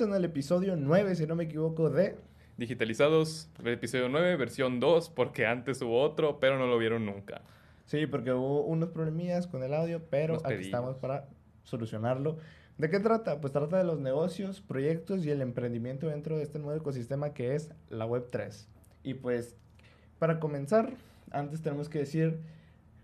en el episodio 9, si no me equivoco, de... Digitalizados, el episodio 9, versión 2, porque antes hubo otro, pero no lo vieron nunca. Sí, porque hubo unos problemillas con el audio, pero Nos aquí pedimos. estamos para solucionarlo. ¿De qué trata? Pues trata de los negocios, proyectos y el emprendimiento dentro de este nuevo ecosistema que es la Web3. Y pues, para comenzar, antes tenemos que decir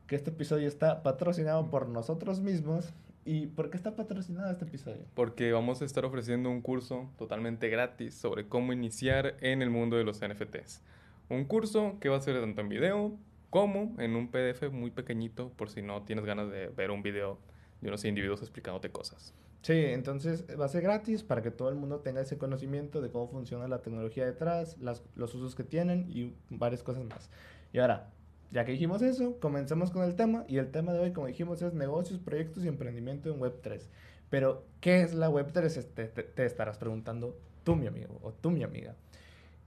que este episodio está patrocinado por nosotros mismos. ¿Y por qué está patrocinado este episodio? Porque vamos a estar ofreciendo un curso totalmente gratis sobre cómo iniciar en el mundo de los NFTs. Un curso que va a ser tanto en video como en un PDF muy pequeñito por si no tienes ganas de ver un video de unos individuos explicándote cosas. Sí, entonces va a ser gratis para que todo el mundo tenga ese conocimiento de cómo funciona la tecnología detrás, las- los usos que tienen y varias cosas más. Y ahora, ya que dijimos eso, comencemos con el tema. Y el tema de hoy, como dijimos, es negocios, proyectos y emprendimiento en Web3. Pero, ¿qué es la Web3? Este, te, te estarás preguntando tú, mi amigo, o tú, mi amiga.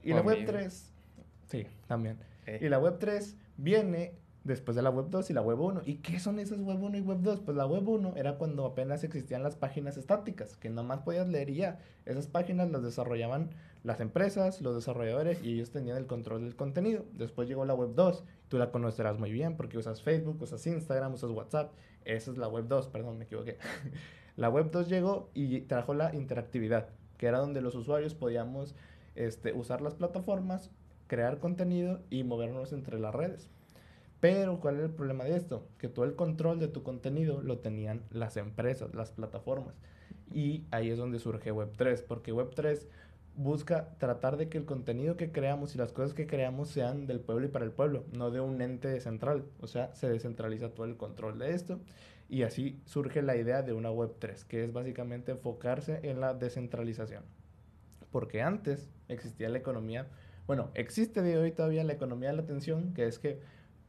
Y O la amigo. Web3, sí, también. Eh. Y la Web3 viene después de la Web 2 y la Web 1. ¿Y qué son esas Web 1 y Web 2? Pues la Web 1 era cuando apenas existían las páginas estáticas, que nomás podías leer y ya. Esas páginas las desarrollaban las empresas, los desarrolladores y ellos tenían el control del contenido. Después llegó la Web 2. Tú la conocerás muy bien porque usas Facebook, usas Instagram, usas WhatsApp. Esa es la Web 2, perdón, me equivoqué. la Web 2 llegó y trajo la interactividad, que era donde los usuarios podíamos este, usar las plataformas, crear contenido y movernos entre las redes. Pero, ¿cuál era el problema de esto? Que todo el control de tu contenido lo tenían las empresas, las plataformas. Y ahí es donde surge Web3, porque Web3 busca tratar de que el contenido que creamos y las cosas que creamos sean del pueblo y para el pueblo, no de un ente central. O sea, se descentraliza todo el control de esto. Y así surge la idea de una Web3, que es básicamente enfocarse en la descentralización. Porque antes existía la economía, bueno, existe de hoy todavía la economía de la atención, que es que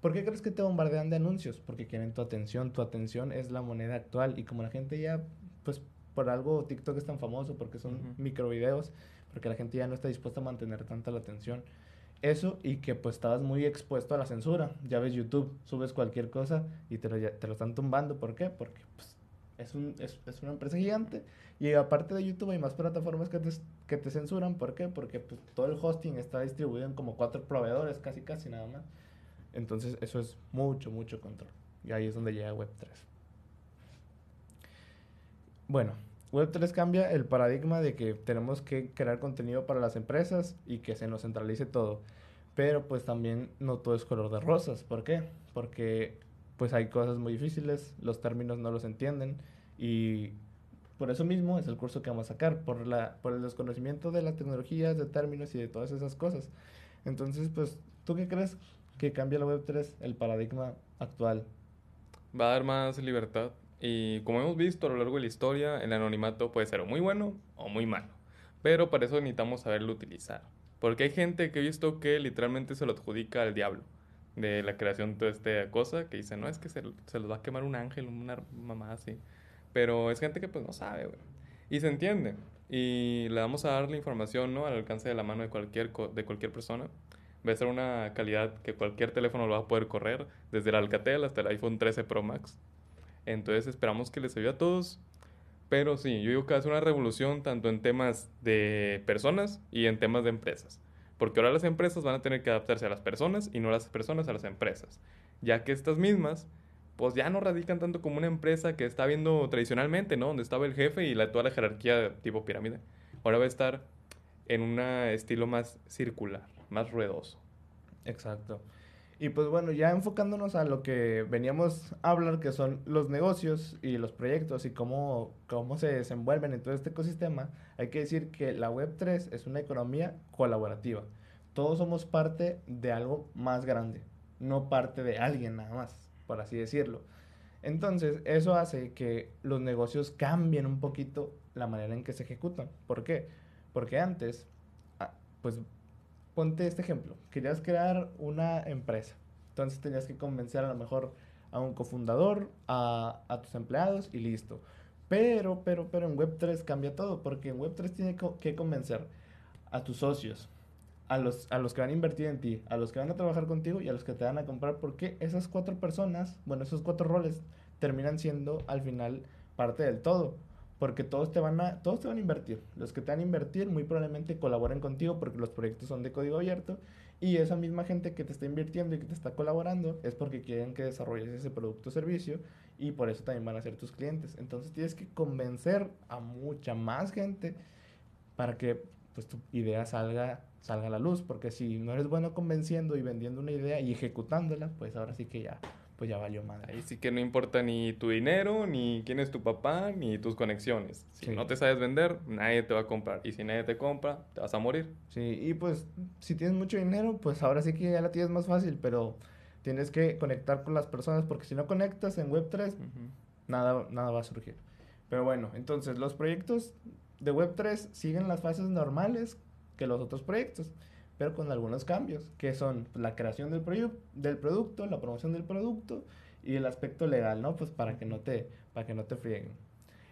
¿Por qué crees que te bombardean de anuncios? Porque quieren tu atención. Tu atención es la moneda actual. Y como la gente ya, pues por algo TikTok es tan famoso, porque son microvideos, porque la gente ya no está dispuesta a mantener tanta la atención. Eso y que pues estabas muy expuesto a la censura. Ya ves YouTube, subes cualquier cosa y te lo, están tumbando. ¿Por qué? Porque pues, es, un, es, es una empresa gigante. Y aparte de YouTube hay más plataformas que te, que te censuran. ¿Por qué? Porque pues, todo el hosting está distribuido en como cuatro proveedores, casi casi nada más. Entonces eso es mucho, mucho control. Y ahí es donde llega Web3. Bueno, Web3 cambia el paradigma de que tenemos que crear contenido para las empresas y que se nos centralice todo. Pero pues también no todo es color de rosas. ¿Por qué? Porque pues hay cosas muy difíciles, los términos no los entienden y por eso mismo es el curso que vamos a sacar, por, la, por el desconocimiento de las tecnologías, de términos y de todas esas cosas. Entonces, pues, ¿tú qué crees que cambia la Web3 el paradigma actual? Va a dar más libertad y como hemos visto a lo largo de la historia, el anonimato puede ser muy bueno o muy malo. Pero para eso necesitamos saberlo utilizar. Porque hay gente que he visto que literalmente se lo adjudica al diablo de la creación de toda esta cosa, que dice, no, es que se, se los va a quemar un ángel, una mamá así. Pero es gente que pues no sabe, güey. Y se entiende. Y le vamos a dar la información, ¿no? Al alcance de la mano de cualquier, de cualquier persona. Va a ser una calidad que cualquier teléfono lo va a poder correr, desde el Alcatel hasta el iPhone 13 Pro Max. Entonces esperamos que les ayude a todos. Pero sí, yo digo que ser una revolución tanto en temas de personas y en temas de empresas. Porque ahora las empresas van a tener que adaptarse a las personas y no las personas a las empresas. Ya que estas mismas, pues ya no radican tanto como una empresa que está viendo tradicionalmente, ¿no? Donde estaba el jefe y la, toda la jerarquía tipo pirámide. Ahora va a estar en un estilo más circular, más ruedoso. Exacto. Y pues bueno, ya enfocándonos a lo que veníamos a hablar, que son los negocios y los proyectos y cómo, cómo se desenvuelven en todo este ecosistema, hay que decir que la Web3 es una economía colaborativa. Todos somos parte de algo más grande, no parte de alguien nada más, por así decirlo. Entonces, eso hace que los negocios cambien un poquito la manera en que se ejecutan. ¿Por qué? Porque antes, ah, pues ponte este ejemplo, querías crear una empresa, entonces tenías que convencer a lo mejor a un cofundador, a, a tus empleados y listo. Pero, pero, pero en Web3 cambia todo, porque en Web3 tiene co- que convencer a tus socios, a los, a los que van a invertir en ti, a los que van a trabajar contigo y a los que te van a comprar, porque esas cuatro personas, bueno, esos cuatro roles terminan siendo al final parte del todo. porque todos te van a todos te van a invertir. Los que te van a invertir muy probablemente colaboren contigo porque los proyectos son de código abierto y esa misma gente que te está invirtiendo y que te está colaborando es porque quieren que desarrolles ese producto o servicio y por eso también van a ser tus clientes. Entonces tienes que convencer a mucha más gente para que pues tu idea salga salga a la luz, porque si no eres bueno convenciendo y vendiendo una idea y ejecutándola, pues ahora sí que ya pues ya valió madre. Ahí sí que no importa ni tu dinero, ni quién es tu papá, ni tus conexiones. Si no te sabes vender, nadie te va a comprar. Y si nadie te compra, te vas a morir. Sí, y pues si tienes mucho dinero, pues ahora sí que ya la tienes más fácil, pero tienes que conectar con las personas, porque si no conectas en Web3, nada, nada va a surgir. Pero bueno, entonces los proyectos de Web3 siguen las fases normales que los otros proyectos pero con algunos cambios, que son la creación del, del producto, la promoción del producto y el aspecto legal, ¿no? Pues para que no te, para que no te frieguen.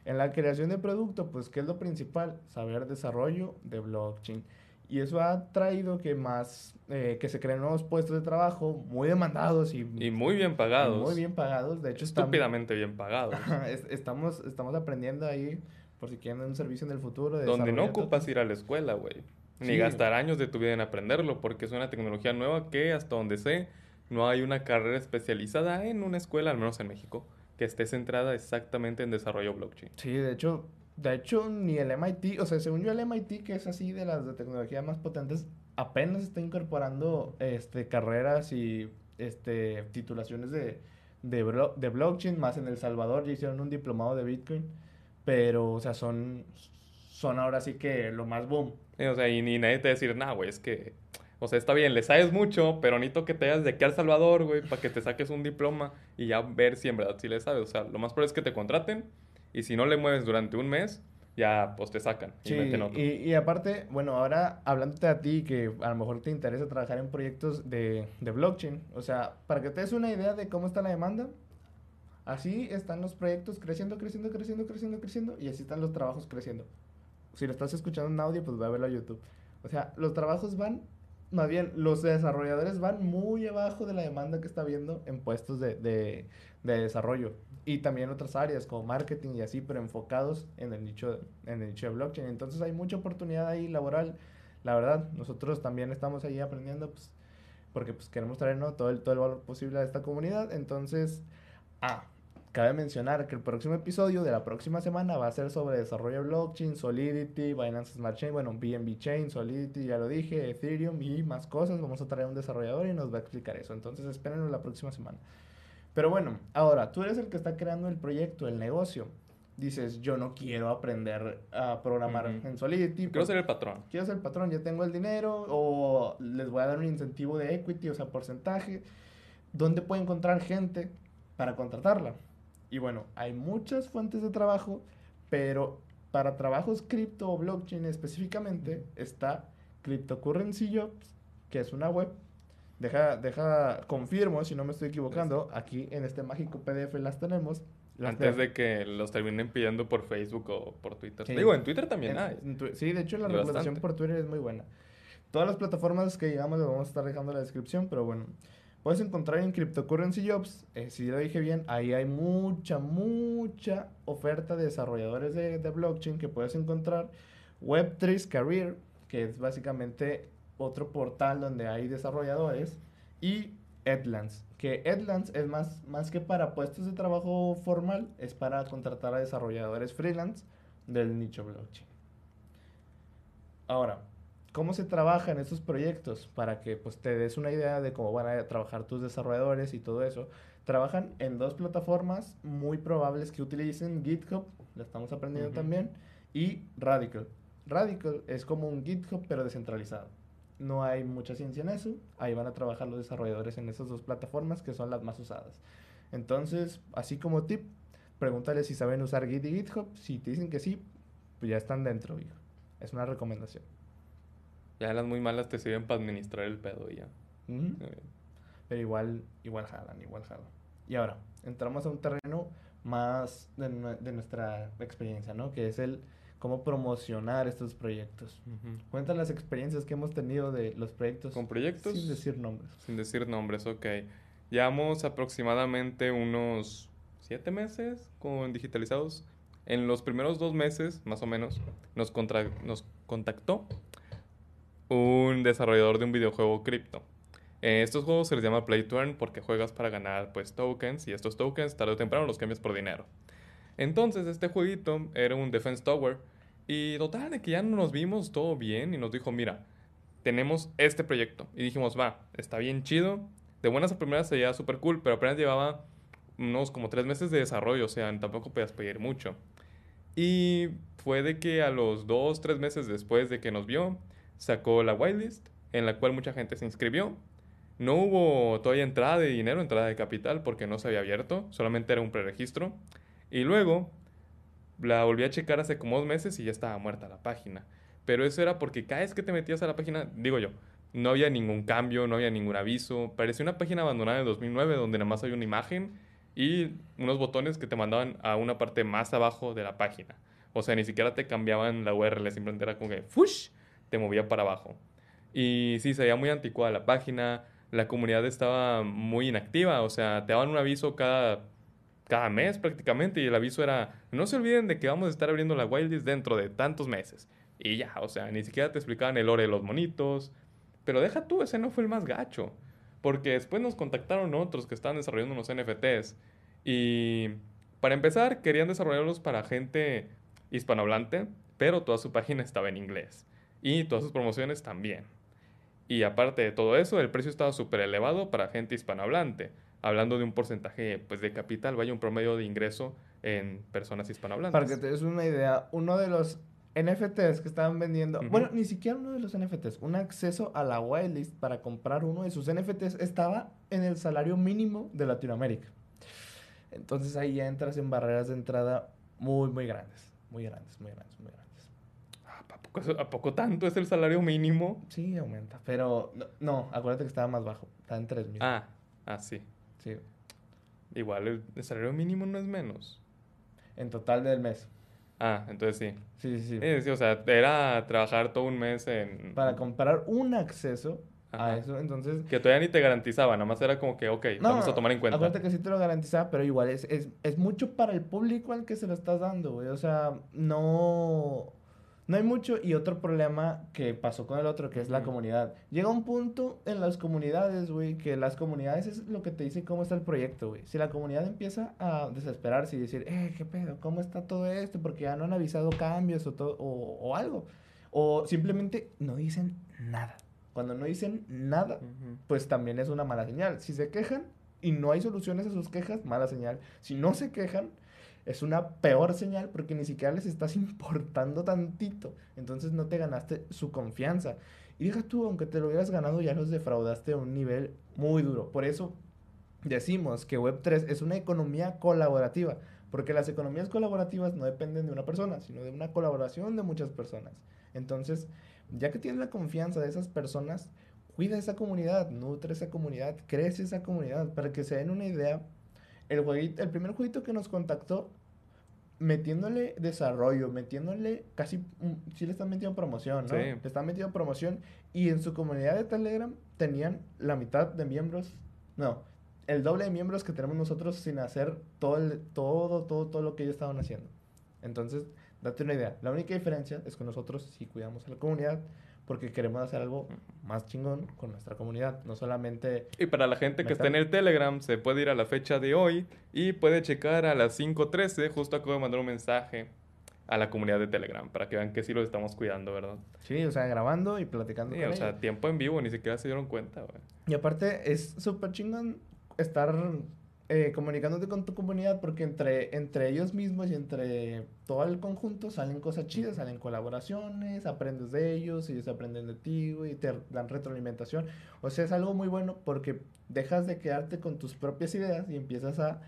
En la creación de producto, pues, ¿qué es lo principal? Saber desarrollo de blockchain. Y eso ha traído que más, eh, que se creen nuevos puestos de trabajo muy demandados y, y muy bien pagados. muy bien pagados, de hecho. Estúpidamente bien pagados. estamos, estamos aprendiendo ahí, por si quieren un servicio en el futuro. De Donde no ocupas ir a la escuela, güey. Ni gastar años de tu vida en aprenderlo, porque es una tecnología nueva que hasta donde sé, no hay una carrera especializada en una escuela, al menos en México, que esté centrada exactamente en desarrollo blockchain. Sí, de hecho, de hecho, ni el MIT, o sea, según yo el MIT, que es así de las de tecnología más potentes, apenas está incorporando este, carreras y este, titulaciones de, de, de blockchain, más en El Salvador ya hicieron un diplomado de Bitcoin, pero, o sea, son, son ahora sí que lo más boom. O sea, y ni nadie te va a decir, nah, güey, es que, o sea, está bien, le sabes mucho, pero necesito que te vayas de aquí al Salvador, güey, para que te saques un diploma y ya ver si en verdad sí le sabes. O sea, lo más probable es que te contraten y si no le mueves durante un mes, ya pues te sacan y meten otro. Y, y, aparte, bueno, ahora hablándote a ti que a lo mejor te interesa trabajar en proyectos de, de blockchain, o sea, para que te des una idea de cómo está la demanda, así están los proyectos creciendo, creciendo, creciendo, creciendo, creciendo y así están los trabajos creciendo si lo estás escuchando en audio, pues ve a verlo a YouTube. O sea, los trabajos van, más bien, los desarrolladores van muy abajo de la demanda que está habiendo en puestos de, de, de desarrollo. Y también otras áreas como marketing y así, pero enfocados en el nicho, en el nicho de blockchain. Entonces hay mucha oportunidad ahí laboral. La verdad, nosotros también estamos ahí aprendiendo, pues, porque pues queremos traer ¿no? todo, el, todo el valor posible a esta comunidad. Entonces, ah, Cabe mencionar que el próximo episodio de la próxima semana va a ser sobre desarrollo de blockchain, Solidity, Binance Smart Chain, bueno, BNB Chain, Solidity, ya lo dije, Ethereum y más cosas. Vamos a traer un desarrollador y nos va a explicar eso. Entonces, espérenlo la próxima semana. Pero bueno, ahora, tú eres el que está creando el proyecto, el negocio. Dices, yo no quiero aprender a programar en Solidity. Quiero ser el patrón. Quiero ser el patrón, ya tengo el dinero o les voy a dar un incentivo de equity, o sea, porcentaje. ¿Dónde puedo encontrar gente para contratarla? Y bueno, hay muchas fuentes de trabajo, pero para trabajos cripto o blockchain específicamente está Cryptocurrency Jobs, que es una web. Deja, deja, confirmo si no me estoy equivocando, aquí en este mágico PDF las tenemos. Antes de que los terminen pidiendo por Facebook o por Twitter. Digo, en Twitter también hay. sí, de hecho la regulación por Twitter es muy buena. Todas las plataformas que digamos las vamos a estar dejando en la descripción, pero bueno. Puedes encontrar en Cryptocurrency Jobs, eh, si lo dije bien, ahí hay mucha, mucha oferta de desarrolladores de, blockchain que puedes encontrar. Web3 Career, que es básicamente otro portal donde hay desarrolladores. Y Edlands, que Edlands es más, más que para puestos de trabajo formal, es para contratar a desarrolladores freelance del nicho blockchain. Ahora, ¿Cómo se trabaja en estos proyectos? Para que pues, te des una idea de cómo van a trabajar tus desarrolladores y todo eso. Trabajan en dos plataformas muy probables que utilicen GitHub, la estamos aprendiendo también, y Radical. Radical es como un GitHub pero descentralizado. No hay mucha ciencia en eso. Ahí van a trabajar los desarrolladores en esas dos plataformas que son las más usadas. Entonces, así como tip, pregúntale si saben usar Git y GitHub. Si te dicen que sí, pues ya están dentro, hijo. Es una recomendación. Ya las muy malas te sirven para administrar el pedo y ya. Pero igual, igual jalan, igual jalan. Y ahora, entramos a un terreno más de, nuestra experiencia, ¿no? Que es el cómo promocionar estos proyectos. Cuenta las experiencias que hemos tenido de los proyectos. ¿Con proyectos? Sin decir nombres. Sin decir nombres, ok. Llevamos aproximadamente unos siete meses con digitalizados En los primeros dos meses, más o menos, nos, contra nos contactó un desarrollador de un videojuego cripto. En estos juegos se les llama Play to porque juegas para ganar pues tokens y estos tokens tarde o temprano los cambias por dinero. Entonces este jueguito era un Defense Tower y total de que ya no nos vimos todo bien y nos dijo, mira, tenemos este proyecto. Y dijimos, va, está bien chido. De buenas a primeras se veía súper cool, pero apenas llevaba unos como tres meses de desarrollo, o sea, tampoco podías pedir mucho. Y fue de que a los dos, tres meses después de que nos vio, sacó la whitelist, en la cual mucha gente se inscribió. No hubo todavía entrada de dinero, entrada de capital, porque no se había abierto, solamente era un preregistro. Y luego la volví a checar hace como dos meses y ya estaba muerta la página. Pero eso era porque cada vez que te metías a la página, digo yo, no había ningún cambio, no había ningún aviso. Parecía una página abandonada de 2009 donde nada más hay una imagen y unos botones que te mandaban a una parte más abajo de la página. O sea, ni siquiera te cambiaban la URL, simplemente era como que ¡fush! Te movía para abajo. Y sí, se veía muy anticuada la página, la comunidad estaba muy inactiva, o sea, te daban un aviso cada, cada mes prácticamente y el aviso era, no se olviden de que vamos a estar abriendo la wildlist dentro de tantos meses. Y ya, o sea, ni siquiera te explicaban el lore de los monitos. Pero deja tú, ese no fue el más gacho. Porque después nos contactaron otros que estaban desarrollando unos NFTs. Y para empezar, querían desarrollarlos para gente hispanohablante, pero toda su página estaba en inglés. Y todas sus promociones también. Y aparte de todo eso, el precio estaba súper elevado para gente hispanohablante. Hablando de un porcentaje pues, de capital, vaya un promedio de ingreso en personas hispanohablantes. Para que te des una idea, uno de los NFTs que estaban vendiendo, bueno, ni siquiera uno de los NFTs, un acceso a la whitelist para comprar uno de sus NFTs estaba en el salario mínimo de Latinoamérica. Entonces ahí ya entras en barreras de entrada muy, muy grandes, muy grandes, muy grandes, muy grandes. ¿A poco, tanto es el salario mínimo? Sí, aumenta, pero no, acuérdate que estaba más bajo, estaba en 3 mil. Ah, ah, sí. Sí. Igual el salario mínimo no es menos. En total del mes. Ah, entonces sí. Sí, sí, sí. sí o sea, era trabajar todo un mes en... Para comprar un acceso a eso, entonces... Que todavía ni te garantizaba, nada más era como que, ok, vamos a tomar en cuenta. Acuérdate que sí te lo garantizaba, pero igual es, es, es mucho para el público al que se lo estás dando, güey. O sea, no no hay mucho y otro problema que pasó con el otro, que es la comunidad. Llega un punto en las comunidades, güey, que las comunidades es lo que te dice cómo está el proyecto, güey. Si la comunidad empieza a desesperarse y decir, eh, ¿qué pedo? ¿Cómo está todo esto? Porque ya no han avisado cambios o, todo, o, algo. O simplemente no dicen nada. Cuando no dicen nada, pues también es una mala señal. Si se quejan y no hay soluciones a sus quejas, mala señal. Si no se quejan, es una peor señal porque ni siquiera les estás importando tantito. Entonces no te ganaste su confianza. Y deja tú, aunque te lo hubieras ganado, ya los defraudaste a un nivel muy duro. Por eso decimos que Web3 es una economía colaborativa. Porque las economías colaborativas no dependen de una persona, sino de una colaboración de muchas personas. Entonces, ya que tienes la confianza de esas personas, cuida esa comunidad, nutre esa comunidad, crece esa comunidad, para que se den una idea el, el primer jueguito que nos contactó, metiéndole desarrollo, metiéndole casi, sí le están metiendo promoción, ¿no? Le están metiendo promoción y en su comunidad de Telegram tenían la mitad de miembros, no, el doble de miembros que tenemos nosotros sin hacer todo, el, todo, todo, todo lo que ellos estaban haciendo. Entonces, date una idea. La única diferencia es que nosotros sí cuidamos a la comunidad, porque queremos hacer algo más chingón con nuestra comunidad, no solamente... Y para la gente que está en el Telegram, se puede ir a la fecha de hoy y puede checar a las 5.13, justo acabo de mandar un mensaje a la comunidad de Telegram, para que vean que sí los estamos cuidando, ¿verdad? Sí, o sea, grabando y platicando sí, o sea, tiempo en vivo, ni siquiera se dieron cuenta, güey. Y aparte, es súper chingón estar eh, comunicándote con tu comunidad porque entre, entre ellos mismos y entre todo el conjunto salen cosas chidas, salen colaboraciones, aprendes de ellos, ellos aprenden de ti, y te dan retroalimentación. O sea, es algo muy bueno porque dejas de quedarte con tus propias ideas y empiezas a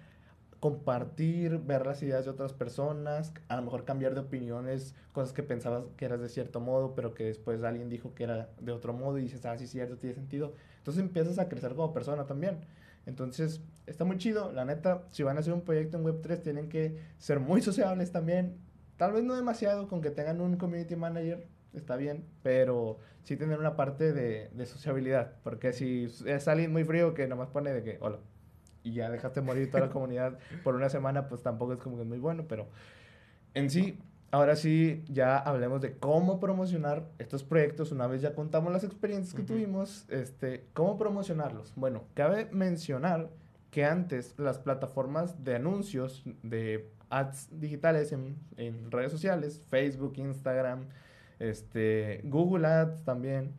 compartir, ver las ideas de otras personas, a lo mejor cambiar de opiniones, cosas que pensabas que eras de cierto modo, pero que después alguien dijo que era de otro modo y dices, ah, sí, cierto, tiene sentido. Entonces empiezas a crecer como persona también. Entonces, está muy chido. La neta, si van a hacer un proyecto en Web3, tienen que ser muy sociables también. Tal vez no demasiado, con que tengan un community manager, está bien, pero sí tener una parte de, de sociabilidad. Porque si es alguien muy frío que nomás pone de que, hola, y ya dejaste morir toda la comunidad por una semana, pues tampoco es como que es muy bueno, pero en sí, ahora sí, ya hablemos de cómo promocionar estos proyectos. Una vez ya contamos las experiencias que tuvimos, este, cómo promocionarlos. Bueno, cabe mencionar que antes las plataformas de anuncios, de ads digitales en, en redes sociales, Facebook, Instagram, este, Google Ads también,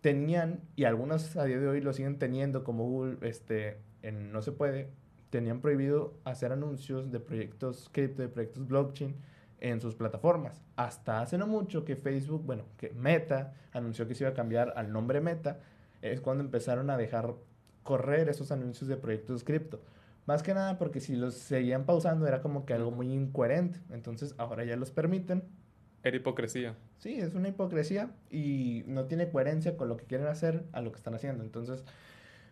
tenían, y algunas a día de hoy lo siguen teniendo, como Google, este, en No Se Puede, tenían prohibido hacer anuncios de proyectos cripto, de proyectos blockchain en sus plataformas. Hasta hace no mucho que Facebook, bueno, que Meta anunció que se iba a cambiar al nombre Meta, es cuando empezaron a dejar correr esos anuncios de proyectos cripto. Más que nada porque si los seguían pausando era como que algo muy incoherente. Entonces ahora ya los permiten. Era hipocresía. Sí, es una hipocresía y no tiene coherencia con lo que quieren hacer a lo que están haciendo. Entonces,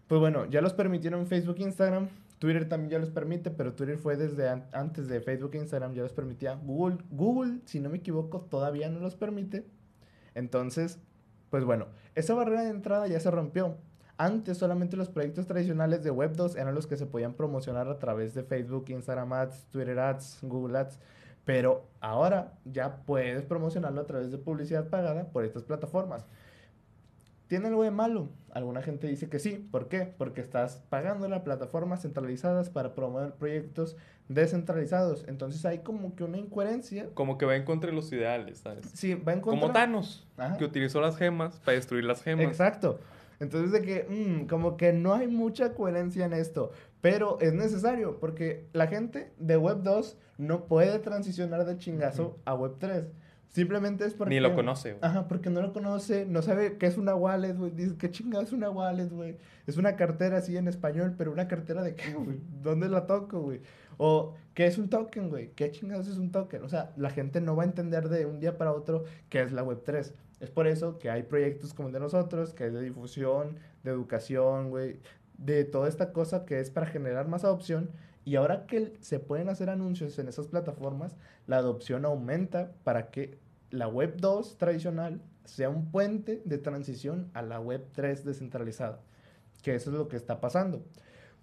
pues bueno, ya los permitieron Facebook e Instagram. Twitter también ya los permite, pero Twitter fue desde antes de Facebook e Instagram, ya los permitía. Google, Google, si no me equivoco, todavía no los permite. Entonces, pues bueno, esa barrera de entrada ya se rompió. Antes solamente los proyectos tradicionales de Web 2 eran los que se podían promocionar a través de Facebook, Instagram Ads, Twitter Ads, Google Ads. Pero ahora ya puedes promocionarlo a través de publicidad pagada por estas plataformas. ¿Tiene algo de malo? Alguna gente dice que sí. ¿Por qué? Porque estás pagando las plataformas centralizadas para promover proyectos descentralizados. Entonces hay como que una incoherencia. Como que va en contra de los ideales, ¿sabes? Sí, va en contra. Como Thanos, que utilizó las gemas para destruir las gemas. Exacto. Entonces de que, mm, como que no hay mucha coherencia en esto. Pero es necesario porque la gente de Web 2 no puede transicionar de chingazo a Web 3. Simplemente es porque... Ni lo conoce, güey. Ajá, porque no lo conoce, no sabe qué es una wallet, güey. Dice, ¿qué chingada es una wallet, güey? Es una cartera así en español, pero una cartera de qué, güey? ¿Dónde la toco, güey? O, ¿qué es un token, güey? ¿Qué chingados es un token? O sea, la gente no va a entender de un día para otro qué es la web 3. Es por eso que hay proyectos como el de nosotros, que es de difusión, de educación, güey, de toda esta cosa que es para generar más adopción y ahora que se pueden hacer anuncios en esas plataformas, la adopción aumenta para que la web 2 tradicional sea un puente de transición a la web 3 descentralizada. Que eso es lo que está pasando.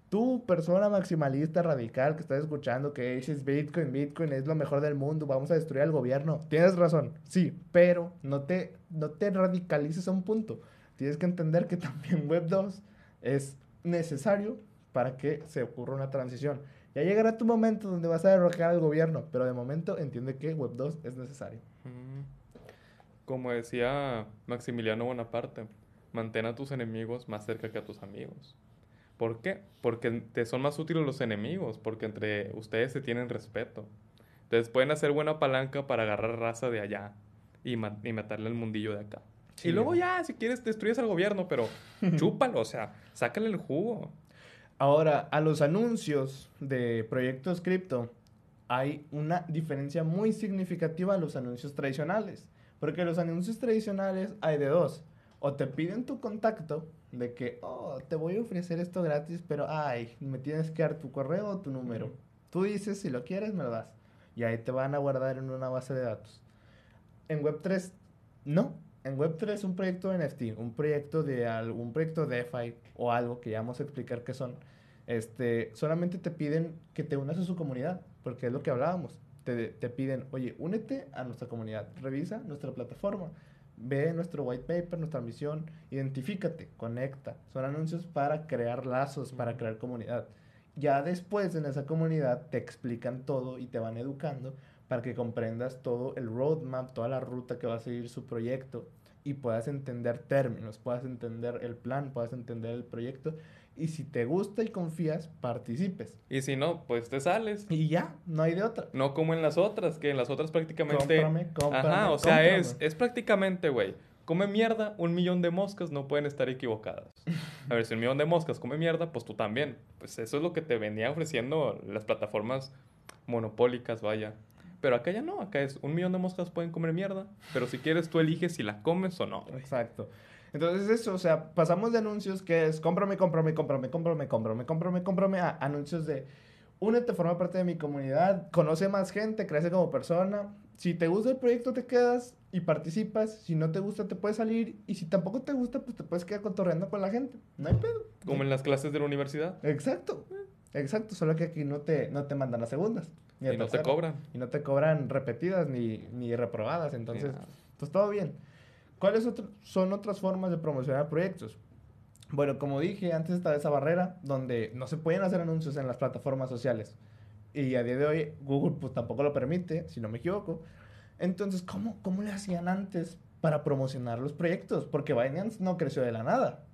Tú, persona maximalista radical que estás escuchando que dices Bitcoin, Bitcoin es lo mejor del mundo, vamos a destruir al gobierno. Tienes razón, sí, pero no te, no te radicalices a un punto. Tienes que entender que también Web 2 es necesario para que se ocurra una transición. Ya llegará tu momento donde vas a derrocar al gobierno, pero de momento entiende que Web 2 es necesario. Como decía Maximiliano Bonaparte, mantén a tus enemigos más cerca que a tus amigos. ¿Por qué? Porque te son más útiles los enemigos, porque entre ustedes se tienen respeto. Entonces pueden hacer buena palanca para agarrar raza de allá y, y matarle al mundillo de acá. Y luego ya, si quieres, destruyes al gobierno, pero chúpalo, o sea, sácale el jugo. Ahora, a los anuncios de proyectos cripto hay una diferencia muy significativa a los anuncios tradicionales. Porque los anuncios tradicionales hay de dos. O te piden tu contacto de que, oh, te voy a ofrecer esto gratis, pero ay, me tienes que dar tu correo o tu número. Tú dices, si lo quieres, me lo das. Y ahí te van a guardar en una base de datos. En Web3, no en Web3 un proyecto NFT, un proyecto de algún proyecto DeFi o algo que ya vamos a explicar qué son, este, solamente te piden que te unas a su comunidad, porque es lo que hablábamos. Te, te piden, oye, únete a nuestra comunidad, revisa nuestra plataforma, ve nuestro white paper, nuestra misión, identifícate, conecta. Son anuncios para crear lazos, para crear comunidad. Ya después en esa comunidad te explican todo y te van educando para que comprendas todo el roadmap, toda la ruta que va a seguir su proyecto y puedas entender términos, puedas entender el plan, puedas entender el proyecto y si te gusta y confías, participes. Y si no, pues te sales. Y ya, no hay de otra. No como en las otras, que en las otras prácticamente... Cómprame, cómprame, Ajá, o sea, es, es prácticamente, güey, come mierda, un millón de moscas no pueden estar equivocadas. A ver, si un millón de moscas come mierda, pues tú también. Pues eso es lo que te venía ofreciendo las plataformas monopólicas, vaya. Pero acá ya no, acá es un millón de moscas pueden comer mierda, pero si quieres tú eliges si la comes o no. Exacto. Entonces eso, o sea, pasamos de anuncios que es cómprame, cómprame, cómprame, cómprame, cómprame, cómprame, cómprame, a anuncios de únete, forma parte de mi comunidad, conoce más gente, crece como persona. Si te gusta el proyecto te quedas y participas, si no te gusta te puedes salir y si tampoco te gusta pues te puedes quedar cotorreando con la gente. No hay pedo. Como en las clases de la universidad. Exacto. Exacto, solo que aquí no te, no te mandan las segundas. ni Y no te cobran. Y no te cobran repetidas ni, ni reprobadas. Entonces, nada. pues todo bien. ¿Cuáles otro- son otras formas de promocionar proyectos? Bueno, como dije, antes estaba esa barrera donde no se pueden hacer anuncios en las plataformas sociales. Y a día de hoy Google pues tampoco lo permite, si no me equivoco. Entonces, ¿cómo, cómo le hacían antes para promocionar los proyectos? Porque Binance no creció de la nada.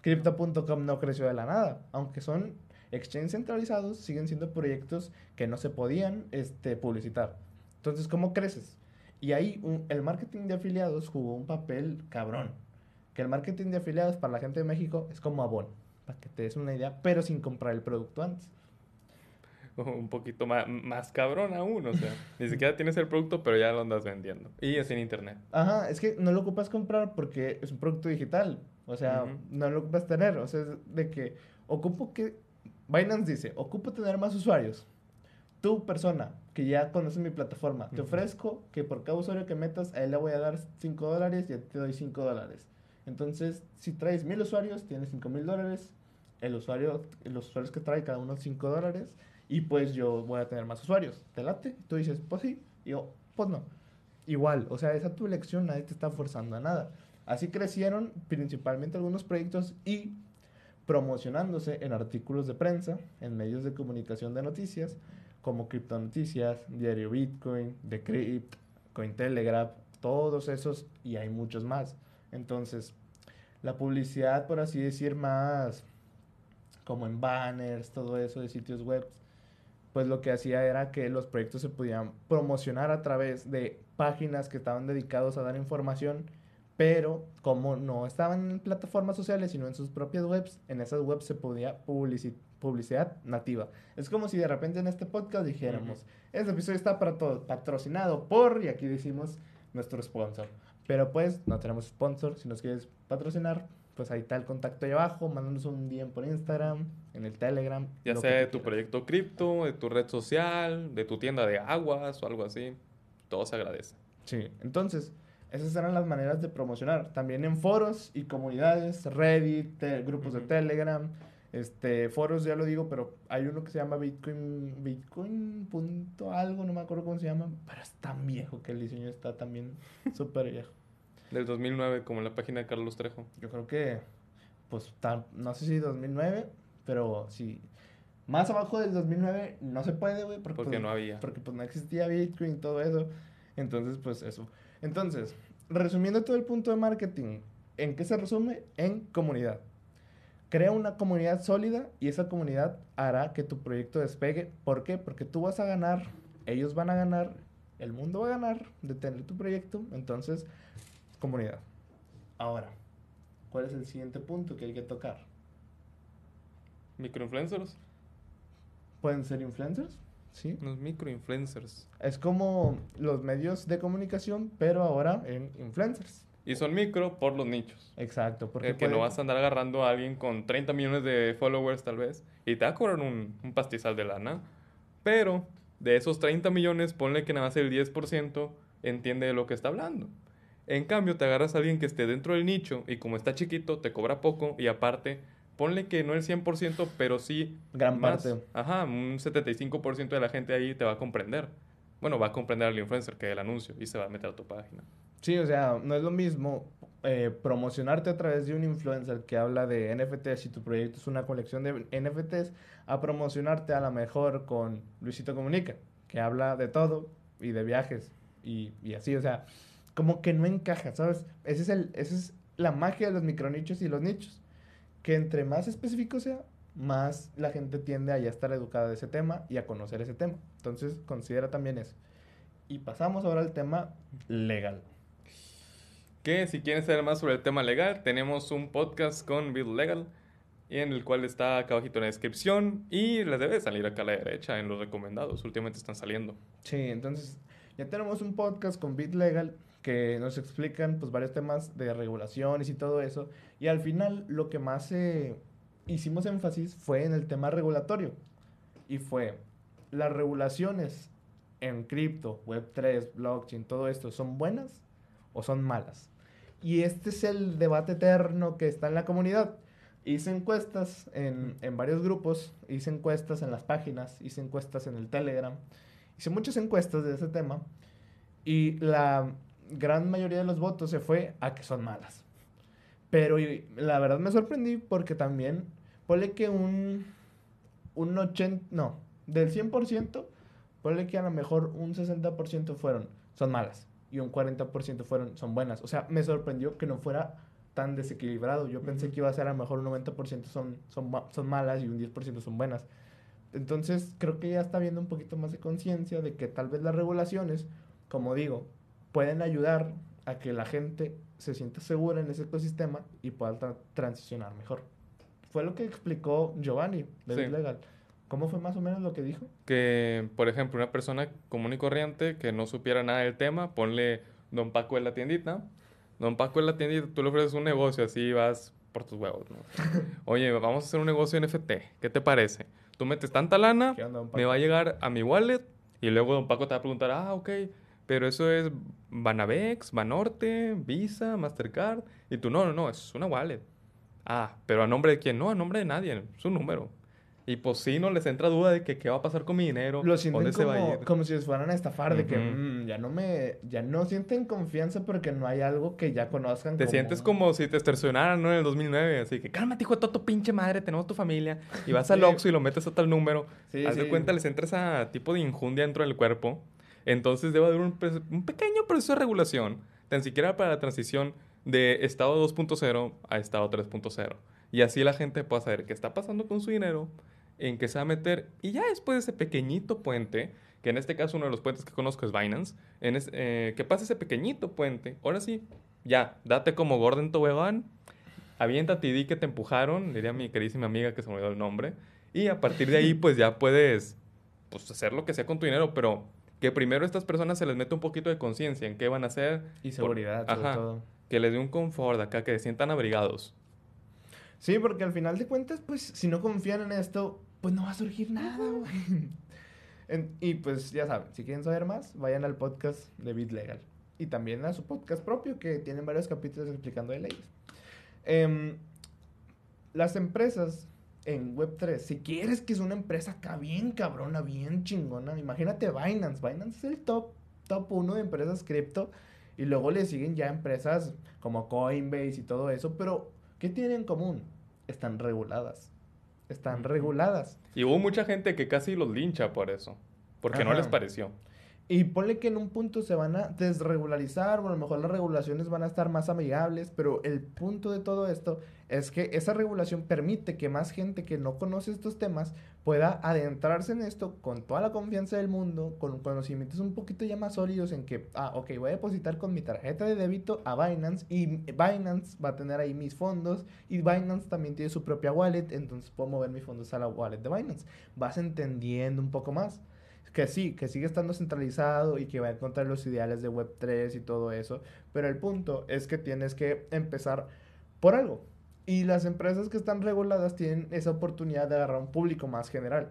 Crypto.com no creció de la nada. Aunque son exchanges centralizados, siguen siendo proyectos que no se podían este, publicitar. Entonces, ¿cómo creces? Y ahí un- el marketing de afiliados jugó un papel cabrón. Que el marketing de afiliados para la gente de México es como Avon, para que te des una idea, pero sin comprar el producto antes. Un poquito más, más cabrón aún, o sea, ni siquiera tienes el producto, pero ya lo andas vendiendo. Y es en internet. Ajá, es que no lo ocupas comprar porque es un producto digital. O sea, Ujú. no lo ocupas tener. O sea, es de que ocupo que. Binance dice: ocupo tener más usuarios. Tú, persona, que ya conoces mi plataforma, te Ujú. ofrezco que por cada usuario que metas, a él le voy a dar 5 dólares y a ti te doy 5 dólares. Entonces, si traes mil usuarios, tienes 5 mil dólares. El usuario, los usuarios que trae, cada uno 5 dólares. Y pues yo voy a tener más usuarios. ¿Te late? Y tú dices, pues sí. Y yo, pues no. Igual, o sea, esa tu elección, nadie te está forzando a nada. Así crecieron principalmente algunos proyectos y promocionándose en artículos de prensa, en medios de comunicación de noticias, como Criptonoticias, Diario Bitcoin, Decrypt, Cointelegraph, todos esos y hay muchos más. Entonces, la publicidad, por así decir, más como en banners, todo eso de sitios web, pues lo que hacía era que los proyectos se podían promocionar a través de páginas que estaban dedicados a dar información, pero como no estaban en plataformas sociales, sino en sus propias webs, en esas webs se podía publici- publicidad nativa. Es como si de repente en este podcast dijéramos, este episodio está para todo, patrocinado por, y aquí decimos nuestro sponsor. Pero pues no tenemos sponsor, si nos quieres patrocinar, pues ahí está el contacto ahí abajo, mándanos un DM por Instagram, en el Telegram. Ya sea de tu quieras. proyecto cripto, de tu red social, de tu tienda de aguas o algo así. Todo se agradece. Sí, entonces, esas eran las maneras de promocionar. También en foros y comunidades, Reddit, grupos de. Telegram, este, foros ya lo digo, pero hay uno que se llama Bitcoin, Bitcoin punto algo, no me acuerdo cómo se llama, pero es tan viejo que el diseño está también súper viejo. Del 2009, como en la página de Carlos Trejo. Yo creo que, pues, tan- no sé si 2009, pero sí. Más abajo del 2009 no se puede, güey, porque, Porque pues, no había. porque pues no existía Bitcoin y todo eso. Entonces, pues eso. Entonces, resumiendo todo el punto de marketing, ¿en qué se resume? En comunidad. Crea una comunidad sólida y esa comunidad hará que tu proyecto despegue. ¿Por qué? Porque tú vas a ganar, ellos van a ganar, el mundo va a ganar de tener tu proyecto. Entonces, comunidad. Ahora, ¿cuál es el siguiente punto que hay que tocar? ¿Microinfluencers? ¿Pueden ser influencers? Sí. Los microinfluencers. Es como los medios de comunicación, pero ahora en influencers. Y son micro por los nichos. Exacto, porque Eh, que no vas a andar agarrando a alguien con 30 millones de followers tal vez y te va a cobrar un, un pastizal de lana. Pero de esos 30 millones, ponle que nada más el 10% entiende de lo que está hablando. En cambio, te agarras a alguien que esté dentro del nicho y como está chiquito, te cobra poco y aparte, ponle que no el 100%, pero sí Gran más. parte. Ajá, un 75% de la gente ahí te va a comprender. Bueno, va a comprender al influencer que el anuncio y se va a meter a tu página. Sí, o sea, no es lo mismo eh, promocionarte a través de un influencer que habla de NFTs y tu proyecto es una colección de NFTs a promocionarte a lo mejor con Luisito Comunica, que habla de todo y de viajes y, y así, o sea, como que no encaja, ¿sabes? Ese es el, esa es la magia de los micronichos y los nichos, que entre más específico sea, más la gente tiende a ya estar educada de ese tema y a conocer ese tema. Entonces, considera también eso. Y pasamos ahora al tema legal. Que si quieren saber más sobre el tema legal, tenemos un podcast con Bill Legal, en el cual está acá abajito en la descripción y les debe salir acá a la derecha en los recomendados. Últimamente están saliendo. Sí, entonces ya tenemos un podcast con Bit Legal que nos explican pues varios temas de regulaciones y todo eso. Y al final lo que más eh, hicimos énfasis fue en el tema regulatorio. Y fue, las regulaciones en cripto, Web3, blockchain, todo esto, ¿son buenas o son malas? Y este es el debate eterno que está en la comunidad. hice encuestas en, en varios grupos, hice encuestas en las páginas, hice encuestas en el Telegram, hice muchas encuestas de ese tema y la gran mayoría de los votos se fue a que son malas. Pero la verdad me sorprendí porque también, ponle que un, un 80, no, del 100%, ponle que a lo mejor un 60% fueron, son malas y un 40% fueron, son buenas. O sea, me sorprendió que no fuera tan desequilibrado. Yo pensé que iba a ser a lo mejor un 90% son, son, son malas y un 10% son buenas. Entonces, creo que ya está viendo un poquito más de conciencia de que tal vez las regulaciones, como digo, pueden ayudar a que la gente se sienta segura en ese ecosistema y pueda transicionar mejor. Fue lo que explicó Giovanni de Legal. ¿Cómo fue más o menos lo que dijo? Que, por ejemplo, una persona común y corriente que no supiera nada del tema, ponle Don Paco en la tiendita. Don Paco en la tiendita, tú le ofreces un negocio, así vas por tus huevos, ¿no? Oye, vamos a hacer un negocio NFT, ¿qué te parece? Tú metes tanta lana, me va a llegar a mi wallet y luego Don Paco te va a preguntar, ah, ok, pero eso es Banavex, Banorte, Visa, Mastercard. Y tú, no, no, no, es una wallet. Ah, pero a nombre de quién? No, a nombre de nadie, es un número. Y pues sí, no les entra duda de que qué va a pasar con mi dinero. Lo sienten ¿dónde como, se va a ir? como si les fueran a estafar, de que mm, ya no me, ya no sienten confianza porque no hay algo que ya conozcan. Te sientes como si te extorsionaran, ¿no? En el 2009, así que cálmate, hijo de todo tu pinche madre, tenemos tu familia. Y vas al Oxxo y lo metes a tal número. Sí, Haz de cuenta, les entra ese tipo de injundia dentro del cuerpo. Entonces debe haber un, pequeño proceso de regulación, tan siquiera para la transición de estado 2.0 a estado 3.0. Y así la gente pueda saber qué está pasando con su dinero, en qué se va a meter. Y ya después de ese pequeñito puente, que en este caso uno de los puentes que conozco es Binance, eh, que pasa ese pequeñito puente, ahora sí, ya, date como Gordon Tobogán, aviéntate y di que te empujaron, diría mi queridísima amiga que se me olvidó el nombre, y a partir de ahí pues ya puedes pues, hacer lo que sea con tu dinero, pero que primero a estas personas se les mete un poquito de conciencia en qué van a hacer. Y seguridad, sobre todo. Que les dé un confort acá, que se sientan abrigados. Sí, porque al final de cuentas, pues, si no confían en esto, pues no va a surgir nada, güey. y pues ya saben, si quieren saber más, vayan al podcast de BitLegal. Y también a su podcast propio, que tienen varios capítulos explicando de leyes. Em, las empresas en Web3, si quieres que es una empresa acá bien cabrona, bien chingona, imagínate Binance. Binance es el top, top uno de empresas cripto. Y luego le siguen ya empresas como Coinbase y todo eso. Pero, ¿qué tienen en común? Están reguladas. Están reguladas. Y hubo mucha gente que casi los lincha por eso. Porque no les pareció. Y ponle que en un punto se van a desregularizar, o a lo mejor las regulaciones van a estar más amigables, pero el punto de todo esto es que esa regulación permite que más gente que no conoce estos temas pueda adentrarse en esto con toda la confianza del mundo, con conocimientos un poquito ya más sólidos en que, ah, ok, voy a depositar con mi tarjeta de débito a Binance y Binance va a tener ahí mis fondos y Binance también tiene su propia wallet, entonces puedo mover mis fondos a la wallet de Binance. Vas entendiendo un poco más que sí, que sigue estando centralizado y que va a encontrar los ideales de Web3 y todo eso, pero el punto es que tienes que empezar por algo. Y las empresas que están reguladas tienen esa oportunidad de agarrar un público más general.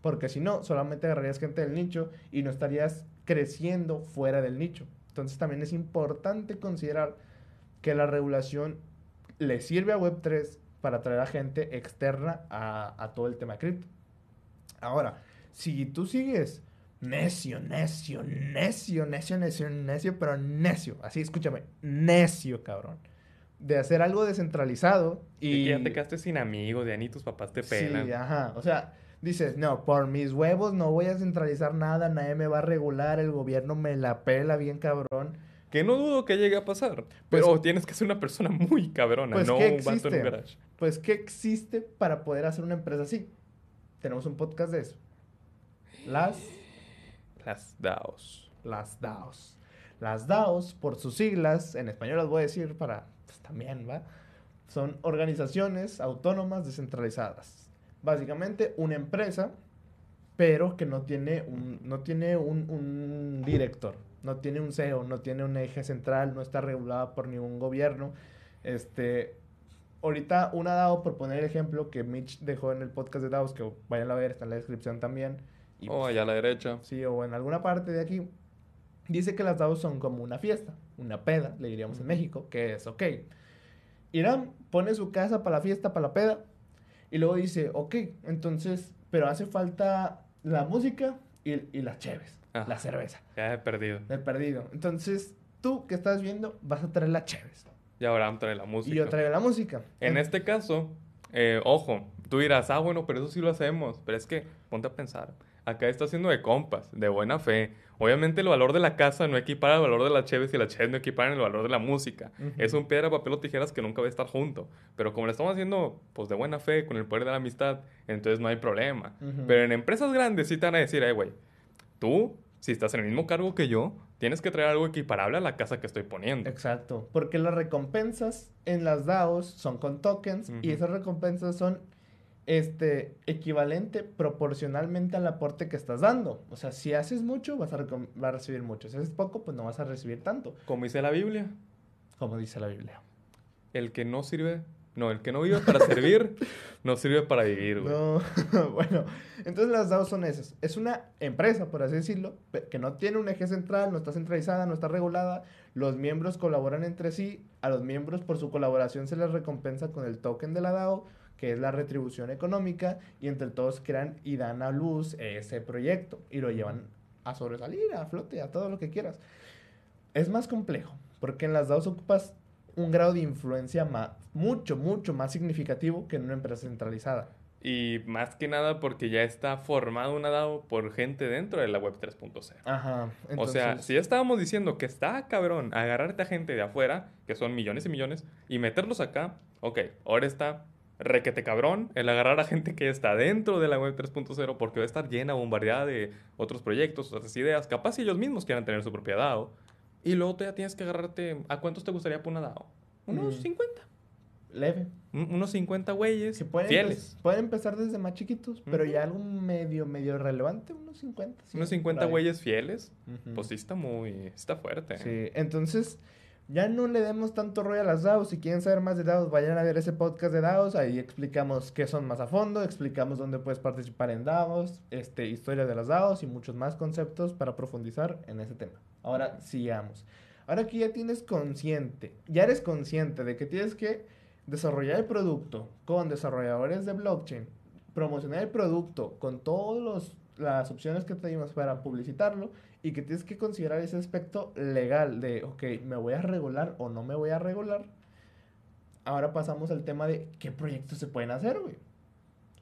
Porque si no, solamente agarrarías gente del nicho y no estarías creciendo fuera del nicho. Entonces también es importante considerar que la regulación le sirve a Web3 para atraer a gente externa a, a todo el tema cripto. Ahora, si tú sigues necio, necio, necio, necio, necio, necio, pero necio, así escúchame, necio, cabrón, de hacer algo descentralizado y... que ya te quedaste sin amigos, de ni tus papás te pelan. Sí, ajá, o sea, dices, no, por mis huevos no voy a centralizar nada, nadie me va a regular, el gobierno me la pela bien cabrón. Que no dudo que llegue a pasar, pues pero tienes que ser una persona muy cabrona, pues, no un vato en un garage. Pues, ¿qué existe para poder hacer una empresa así? Tenemos un podcast de eso. Las... Las DAOs. Las DAOs. Las DAOs, por sus siglas, en español las voy a decir para, pues, también, ¿va? Son organizaciones autónomas descentralizadas. Básicamente una empresa, pero que no tiene un, no tiene un, un director, no tiene un CEO, no tiene un eje central, no está regulada por ningún gobierno. Este, ahorita una DAO, por poner el ejemplo que Mitch dejó en el podcast de DAOs, que vayan a ver, está en la descripción también o oh, allá a la derecha. Sí, o en alguna parte de aquí. Dice que las DAOs son como una fiesta, una peda, le diríamos en México, que es ok. Irán pone su casa para la fiesta, para la peda, y luego dice, ok, entonces, pero hace falta la música y, y las cheves, la cerveza, Ya he perdido. el perdido. Entonces, tú que estás viendo, vas a traer las cheves. Y ahora trae la música. Y yo traigo la música. En este caso, eh, ojo, tú dirás, ah, bueno, pero eso sí lo hacemos. Pero es que, ponte a pensar, acá está haciendo de compas, de buena fe. Obviamente el valor de la casa no equipara el valor de la cheves y la cheves no equiparan el valor de la música. Es un piedra, papel o tijeras que nunca va a estar junto. Pero como lo estamos haciendo, pues de buena fe, con el poder de la amistad, entonces no hay problema. Pero en empresas grandes sí te van a decir, eh, güey, tú, si estás en el mismo cargo que yo, tienes que traer algo equiparable a la casa que estoy poniendo. Exacto, porque las recompensas en las DAOs son con tokens y esas recompensas son este equivalente proporcionalmente al aporte que estás dando. O sea, si haces mucho, vas a, recibir mucho. Si haces poco, pues no vas a recibir tanto, Como dice la Biblia, como dice la Biblia. El que no sirve, no, el que no vive para servir, no sirve para vivir, güey. No, bueno, entonces las DAOs son esas. Es una empresa, por así decirlo, que no tiene un eje central, no está centralizada, no está regulada. Los miembros colaboran entre sí. A los miembros por su colaboración se les recompensa con el token de la DAO, que es la retribución económica, y entre todos crean y dan a luz ese proyecto y lo llevan a sobresalir, a flote, a todo lo que quieras. Es más complejo, porque en las DAOs ocupas un grado de influencia ma- mucho, mucho más significativo que en una empresa centralizada. Y más que nada porque ya está formado una DAO por gente dentro de la web 3.0. Ajá. O sea, entonces- si ya estábamos diciendo que está cabrón agarrarte a gente de afuera, que son millones y millones, y meterlos acá, ok, ahora está requete cabrón el agarrar a gente que está dentro de la web 3.0 porque va a estar llena, bombardeada de otros proyectos, otras ideas, capaz si ellos mismos quieran tener su propia DAO. Y luego tú ya tienes que agarrarte, ¿a cuántos te gustaría por una DAO? Unos Mm. 50. leve. Un- Unos 50 güeyes pueden, fieles. pueden empezar desde más chiquitos, pero Ujú. ya algo medio, medio relevante, unos 50. sí, Unos por 50 ahí. güeyes fieles. Ujú. Pues sí está muy... Está fuerte. Sí, entonces ya no le demos tanto rollo a las DAOs. Si quieren saber más de DAOs, vayan a ver ese podcast de DAOs. Ahí explicamos qué son más a fondo, explicamos dónde puedes participar en DAOs, este, historia de las DAOs y muchos más conceptos para profundizar en ese tema. Ahora sigamos. Ahora que ya tienes consciente, ya eres consciente de que tienes que desarrollar el producto con desarrolladores de blockchain, promocionar el producto con todas las opciones que te dimos para publicitarlo y que tienes que considerar ese aspecto legal de, ok, ¿me voy a regular o no me voy a regular? Ahora pasamos al tema de qué proyectos se pueden hacer, güey.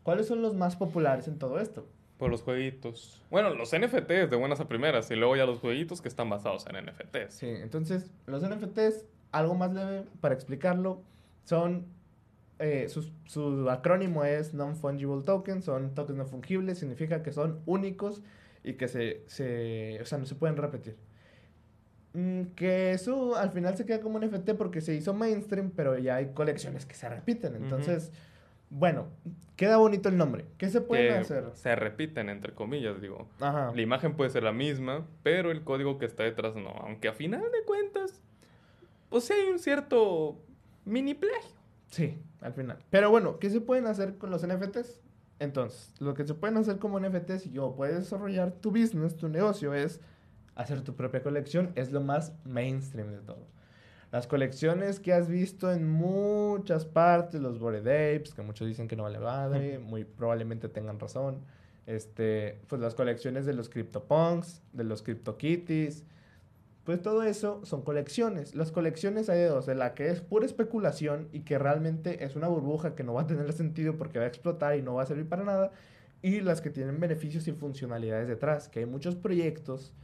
¿Cuáles son los más populares en todo esto? Por los jueguitos. Bueno, los NFTs de buenas a primeras. Y luego ya los jueguitos que están basados en NFTs. Sí, entonces los NFTs, algo más leve para explicarlo, son, eh, sus- su, acrónimo es Non-Fungible Token, son tokens no fungibles, significa que son únicos y que se, se, o sea, no se pueden repetir. Mm, que eso al final se queda como un NFT porque se hizo mainstream, pero ya hay colecciones que se repiten. Entonces, bueno, queda bonito el nombre. ¿Qué se puede hacer? se repiten, entre comillas, digo. Ajá. La imagen puede ser la misma, pero el código que está detrás no. Aunque a final de cuentas, pues sí hay un cierto mini plagio. Sí, al final. Pero bueno, ¿qué se pueden hacer con los NFTs? Entonces, lo que se pueden hacer como NFTs y yo puedes desarrollar tu business, tu negocio, es hacer tu propia colección. Es lo más mainstream de todo. Las colecciones que has visto en muchas partes, los Bored Apes, que muchos dicen que no vale madre, muy probablemente tengan razón. Este, pues las colecciones de los CryptoPunks, de los CryptoKitties, pues todo eso son colecciones. Las colecciones hay de dos, de la que es pura especulación y que realmente es una burbuja que no va a tener sentido porque va a explotar y no va a servir para nada. Y las que tienen beneficios y funcionalidades detrás, que hay muchos proyectos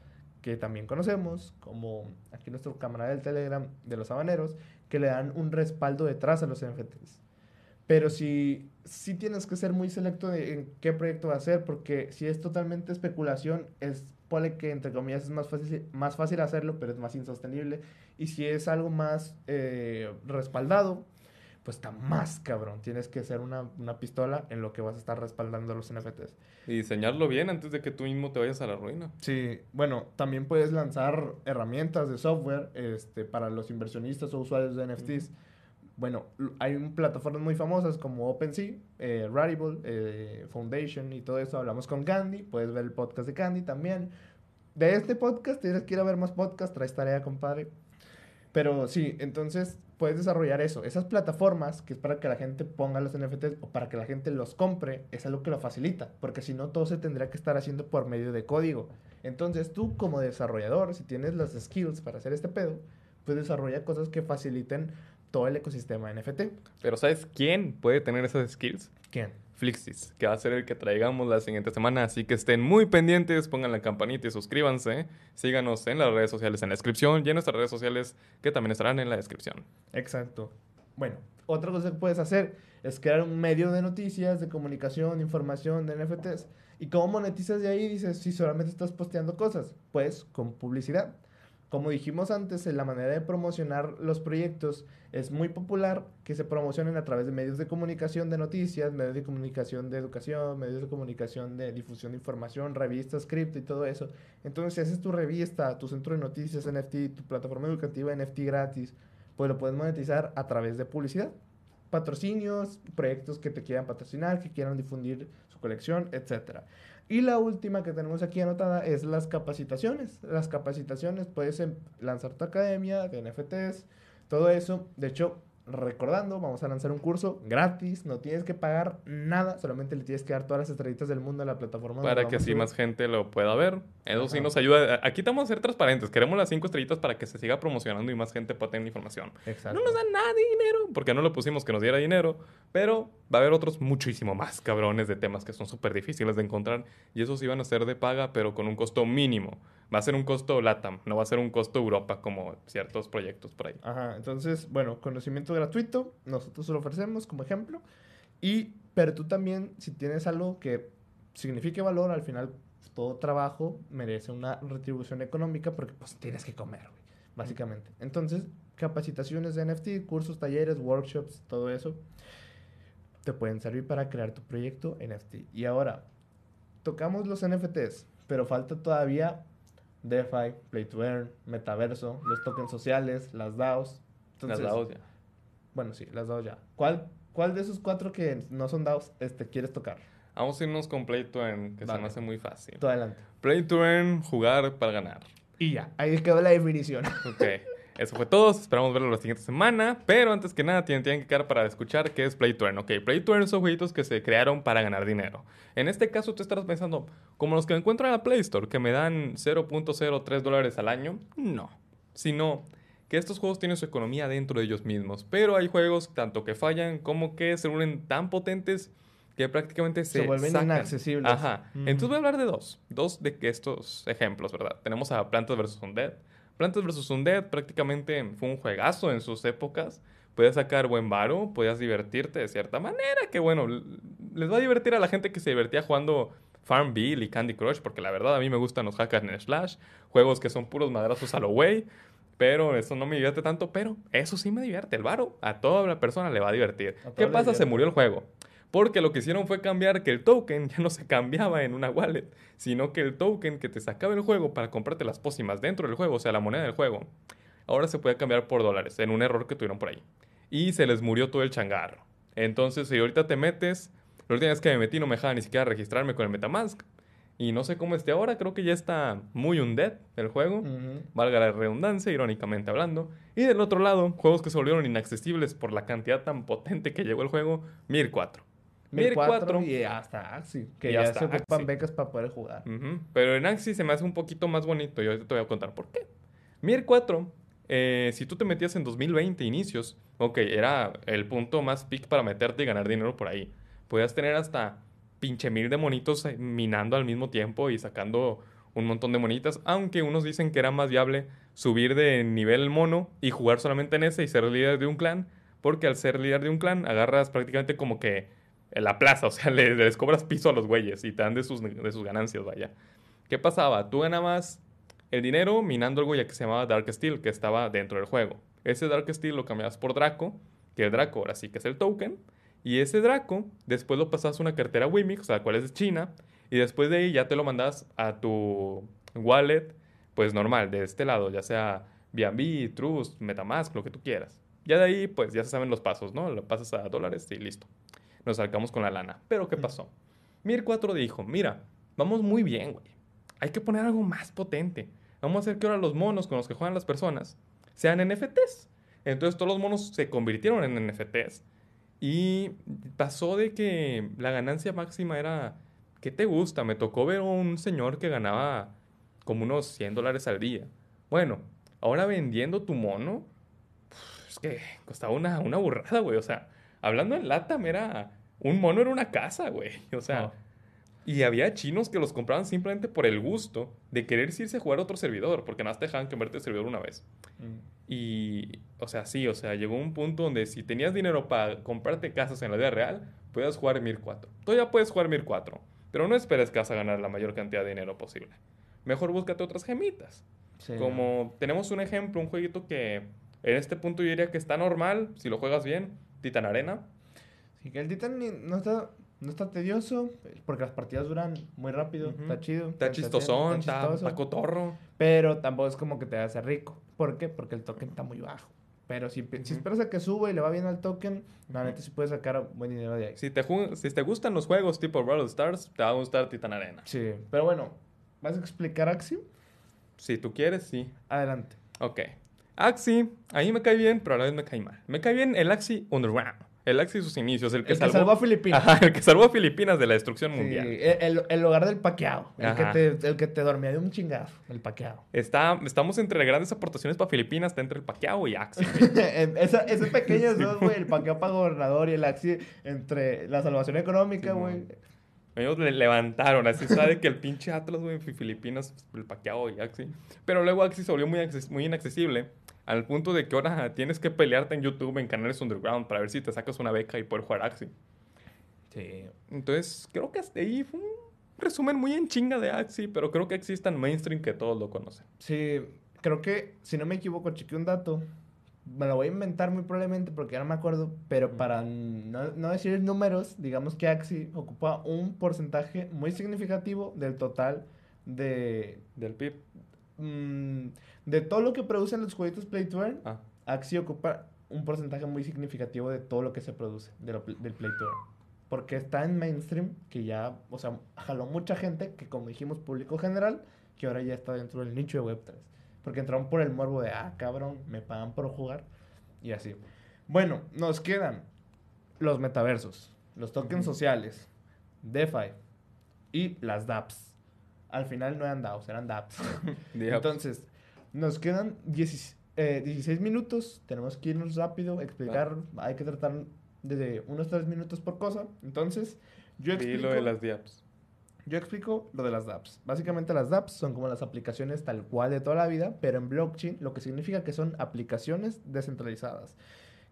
que también conocemos, como aquí nuestro camarada del Telegram de los habaneros, que le dan un respaldo detrás a los NFTs. Pero si, si tienes que ser muy selecto de en qué proyecto va a ser, porque si es totalmente especulación, es pone que entre comillas es más fácil, más fácil hacerlo, pero es más insostenible. Y si es algo más eh, respaldado, pues está más cabrón. Tienes que ser una, una pistola en lo que vas a estar respaldando los NFTs. Y diseñarlo bien antes de que tú mismo te vayas a la ruina. Sí, bueno, también puedes lanzar herramientas de software este, para los inversionistas o usuarios de NFTs. Bueno, hay plataformas muy famosas como OpenSea, eh, Rarible, eh, Foundation y todo eso. Hablamos con Candy, puedes ver el podcast de Candy también. De este podcast, tienes que ver más podcasts, traes tarea, compadre. Pero sí, entonces puedes desarrollar eso. Esas plataformas, que es para que la gente ponga los NFTs o para que la gente los compre, es algo que lo facilita, porque si no, todo se tendría que estar haciendo por medio de código. Entonces, tú como desarrollador, si tienes las skills para hacer este pedo, pues desarrolla cosas que faciliten todo el ecosistema NFT. Pero ¿sabes quién puede tener esas skills? ¿Quién? Flixis, que va a ser el que traigamos la siguiente semana. Así que estén muy pendientes, pongan la campanita y suscríbanse. Síganos en las redes sociales en la descripción y en nuestras redes sociales que también estarán en la descripción. Exacto. Bueno, otra cosa que puedes hacer es crear un medio de noticias, de comunicación, de información, de NFTs. ¿Y cómo monetizas de ahí? Dices, si solamente estás posteando cosas, pues con publicidad. Como dijimos antes, la manera de promocionar los proyectos es muy popular que se promocionen a través de medios de comunicación de noticias, medios de comunicación de educación, medios de comunicación de difusión de información, revistas, cripto y todo eso. Entonces, si haces tu revista, tu centro de noticias NFT, tu plataforma educativa NFT gratis, pues lo puedes monetizar a través de publicidad. Patrocinios, proyectos que te quieran patrocinar, que quieran difundir su colección, etcétera. Y la última que tenemos aquí anotada es las capacitaciones. Las capacitaciones, puedes em, lanzar tu academia de NFTs, todo eso. De hecho, recordando, vamos a lanzar un curso gratis, no tienes que pagar nada, solamente le tienes que dar todas las estrellitas del mundo a la plataforma. Para que así más gente lo pueda ver. Eso sí nos ayuda. Aquí estamos a ser transparentes, queremos las cinco estrellitas para que se siga promocionando y más gente pueda tener información. Exacto. No nos dan nada de dinero, porque no lo pusimos que nos diera dinero, pero va a haber otros muchísimo más cabrones de temas que son súper difíciles de encontrar y esos iban a ser de paga, pero con un costo mínimo. Va a ser un costo LATAM, no va a ser un costo Europa como ciertos proyectos por ahí. Ajá, entonces, bueno, conocimiento gratuito, nosotros lo ofrecemos como ejemplo. Y, pero tú también, si tienes algo que signifique valor, al final todo trabajo merece una retribución económica porque pues tienes que comer, güey, básicamente. Entonces, capacitaciones de NFT, cursos, talleres, workshops, todo eso, te pueden servir para crear tu proyecto NFT. Y ahora, tocamos los NFTs, pero falta todavía DeFi, Play to Earn, Metaverso, los tokens sociales, las DAOs. Las DAOs ya. Bueno, sí, las DAOs ya. ¿Cuál, ¿Cuál de esos cuatro que no son DAOs este, quieres tocar? Vamos a irnos con Play to Earn, que se me hace muy fácil. Tú adelante. Play to Earn, jugar para ganar. Y ya, ahí quedó la definición. Ok. Eso fue todo. Esperamos verlo la siguiente semana. Pero antes que nada, tienen, tienen que quedar para escuchar qué es Play to Earn. Ok, Play to Earn son jueguitos que se crearon para ganar dinero. En este caso, tú estarás pensando, como los que encuentro en la Play Store, que me dan 0.03 dólares al año. No. Sino que estos juegos tienen su economía dentro de ellos mismos. Pero hay juegos tanto que fallan como que se vuelven tan potentes que prácticamente se, Se vuelven sacan. inaccesibles. Ajá. Mm. Entonces voy a hablar de dos. Dos de estos ejemplos, ¿verdad? Tenemos a Plantas vs. Undead. Plantas vs. Undead prácticamente fue un juegazo en sus épocas. Podías sacar buen varo, podías divertirte de cierta manera, que bueno, les va a divertir a la gente que se divertía jugando Farmville y Candy Crush, porque la verdad a mí me gustan los hackers en Slash, juegos que son puros madrazos a lo güey, pero eso no me divierte tanto, pero eso sí me divierte, el varo, a toda la persona le va a divertir. A ¿Qué pasa? Se murió el juego. Porque lo que hicieron fue cambiar que el token ya no se cambiaba en una wallet, sino que el token que te sacaba el juego para comprarte las pócimas dentro del juego, o sea, la moneda del juego, ahora se puede cambiar por dólares, en un error que tuvieron por ahí. Y se les murió todo el changarro. Entonces, si ahorita te metes, la última vez que me metí no me dejaba ni siquiera registrarme con el Metamask. Y no sé cómo esté ahora, creo que ya está muy undead el juego Ujú. valga la redundancia, irónicamente hablando. Y del otro lado, juegos que se volvieron inaccesibles por la cantidad tan potente que llegó el juego, Mir 4. Mir 4. y hasta Axie, que Y ya hasta se ocupan becas para poder jugar. Pero en Axie se me hace un poquito más bonito y ahorita te voy a contar por qué. Mir 4, eh, si tú te metías en 2020 inicios, ok, era el punto más peak para meterte y ganar dinero por ahí. Podías tener hasta pinche mil de monitos eh, minando al mismo tiempo y sacando un montón de monitas, aunque unos dicen que era más viable subir de nivel mono y jugar solamente en ese y ser líder de un clan, porque al ser líder de un clan agarras prácticamente como que en la plaza, o sea, le- les, cobras piso a los güeyes y te dan de sus, de sus ganancias, vaya. ¿Qué pasaba? Tú ganabas el dinero minando algo ya que se llamaba Dark Steel, que estaba dentro del juego. Ese Dark Steel lo cambiabas por Draco, que el Draco ahora sí que es el token. Y ese Draco, después lo pasabas a una cartera Wimix, la cual es de China. Y después de ahí ya te lo mandas a tu wallet, pues normal, de este lado, ya sea BNB, Trust, Metamask, lo que tú quieras. Ya de ahí, pues ya se saben los pasos, ¿no? Lo pasas a dólares y listo. Nos sacamos con la lana. Pero ¿qué pasó? Mir 4 dijo, mira, vamos muy bien, güey. Hay que poner algo más potente. Vamos a hacer que ahora los monos con los que juegan las personas sean NFTs. Entonces todos los monos se convirtieron en NFTs. Y pasó de que la ganancia máxima era, ¿qué te gusta? Me tocó ver a un señor que ganaba como unos 100 dólares al día. Bueno, ahora vendiendo tu mono, es que costaba una, una burrada, güey. O sea, hablando en lata, era, un mono era una casa, güey. O sea, Oh. y había chinos que los compraban simplemente por el gusto de querer irse a jugar a otro servidor, porque nada más te dejaban convertir el servidor una vez. Y, o sea, sí, o sea, llegó un punto donde si tenías dinero para comprarte casas en la vida real, podías jugar Mir 4. Todavía puedes jugar Mir 4, pero no esperes que vas a ganar la mayor cantidad de dinero posible. Mejor búscate otras gemitas. Sí. Como tenemos un ejemplo, un jueguito que en este punto yo diría que está normal, si lo juegas bien, Titan Arena. Sí, que el Titan no está, no está tedioso, porque las partidas duran muy rápido, está chido. Está chistosón, está, está cotorro. Pero tampoco es como que te hace rico. ¿Por qué? Porque el token está muy bajo. Pero si, si esperas a que suba y le va bien al token, la neta sí puedes sacar buen dinero de ahí. Si te, si te gustan los juegos tipo Brawl Stars, te va a gustar Titan Arena. Sí, pero bueno, ¿vas a explicar Axie? Si tú quieres, sí. Adelante. Ok. Axie, ahí me cae bien, pero a la vez me cae mal. Me cae bien el Axie Underground. El Axie y sus inicios, el que, El que salvó a Filipinas. Ajá, el que salvó a Filipinas de la destrucción Sí, mundial. el, el- lugar del paqueado. El que, te, el que te dormía de un chingazo. El paqueado. Está, estamos entre grandes aportaciones para Filipinas, está entre el Paquiao y Axie. Esa, esos pequeños dos, güey. El paqueado para gobernador y el Axie entre la salvación económica, güey. Ellos le levantaron, así sabe que el pinche Atlas, güey, en Filipinas, el Paquiao y Axie. Pero luego Axie se volvió muy, muy inaccesible, al punto de que ahora tienes que pelearte en YouTube en canales underground para ver si te sacas una beca y poder jugar Axie. Sí. Entonces, creo que hasta ahí fue un resumen muy en chinga de Axie, pero creo que Axie es tan mainstream que todos lo conocen. Sí, creo que, si no me equivoco, chequeé un dato. Me lo voy a inventar muy probablemente porque ya no me acuerdo. Pero para no, no decir números, digamos que Axie ocupa un porcentaje muy significativo del total de, Del PIB. mm, de todo lo que producen los jueguitos Play to Earn. Ah, Axie ocupa un porcentaje muy significativo de todo lo que se produce de lo del Play to Earn. Porque está en mainstream, que ya, o sea, jaló mucha gente, que como dijimos, público general, que ahora ya está dentro del nicho de Web3. Porque entraron por el morbo de, ah, cabrón, me pagan por jugar. Y así. Bueno, nos quedan los metaversos, los tokens sociales, DeFi y las dApps. Al final no eran DAOs, eran dApps. Entonces, nos quedan 16, eh, 16 minutos. Tenemos que irnos rápido, explicar. Hay que tratar de unos 3 minutos por cosa. Entonces, yo Y explico, lo de las diaps. Yo explico lo de las dApps. Básicamente, las dApps son como las aplicaciones tal cual de toda la vida, pero en blockchain, lo que significa que son aplicaciones descentralizadas.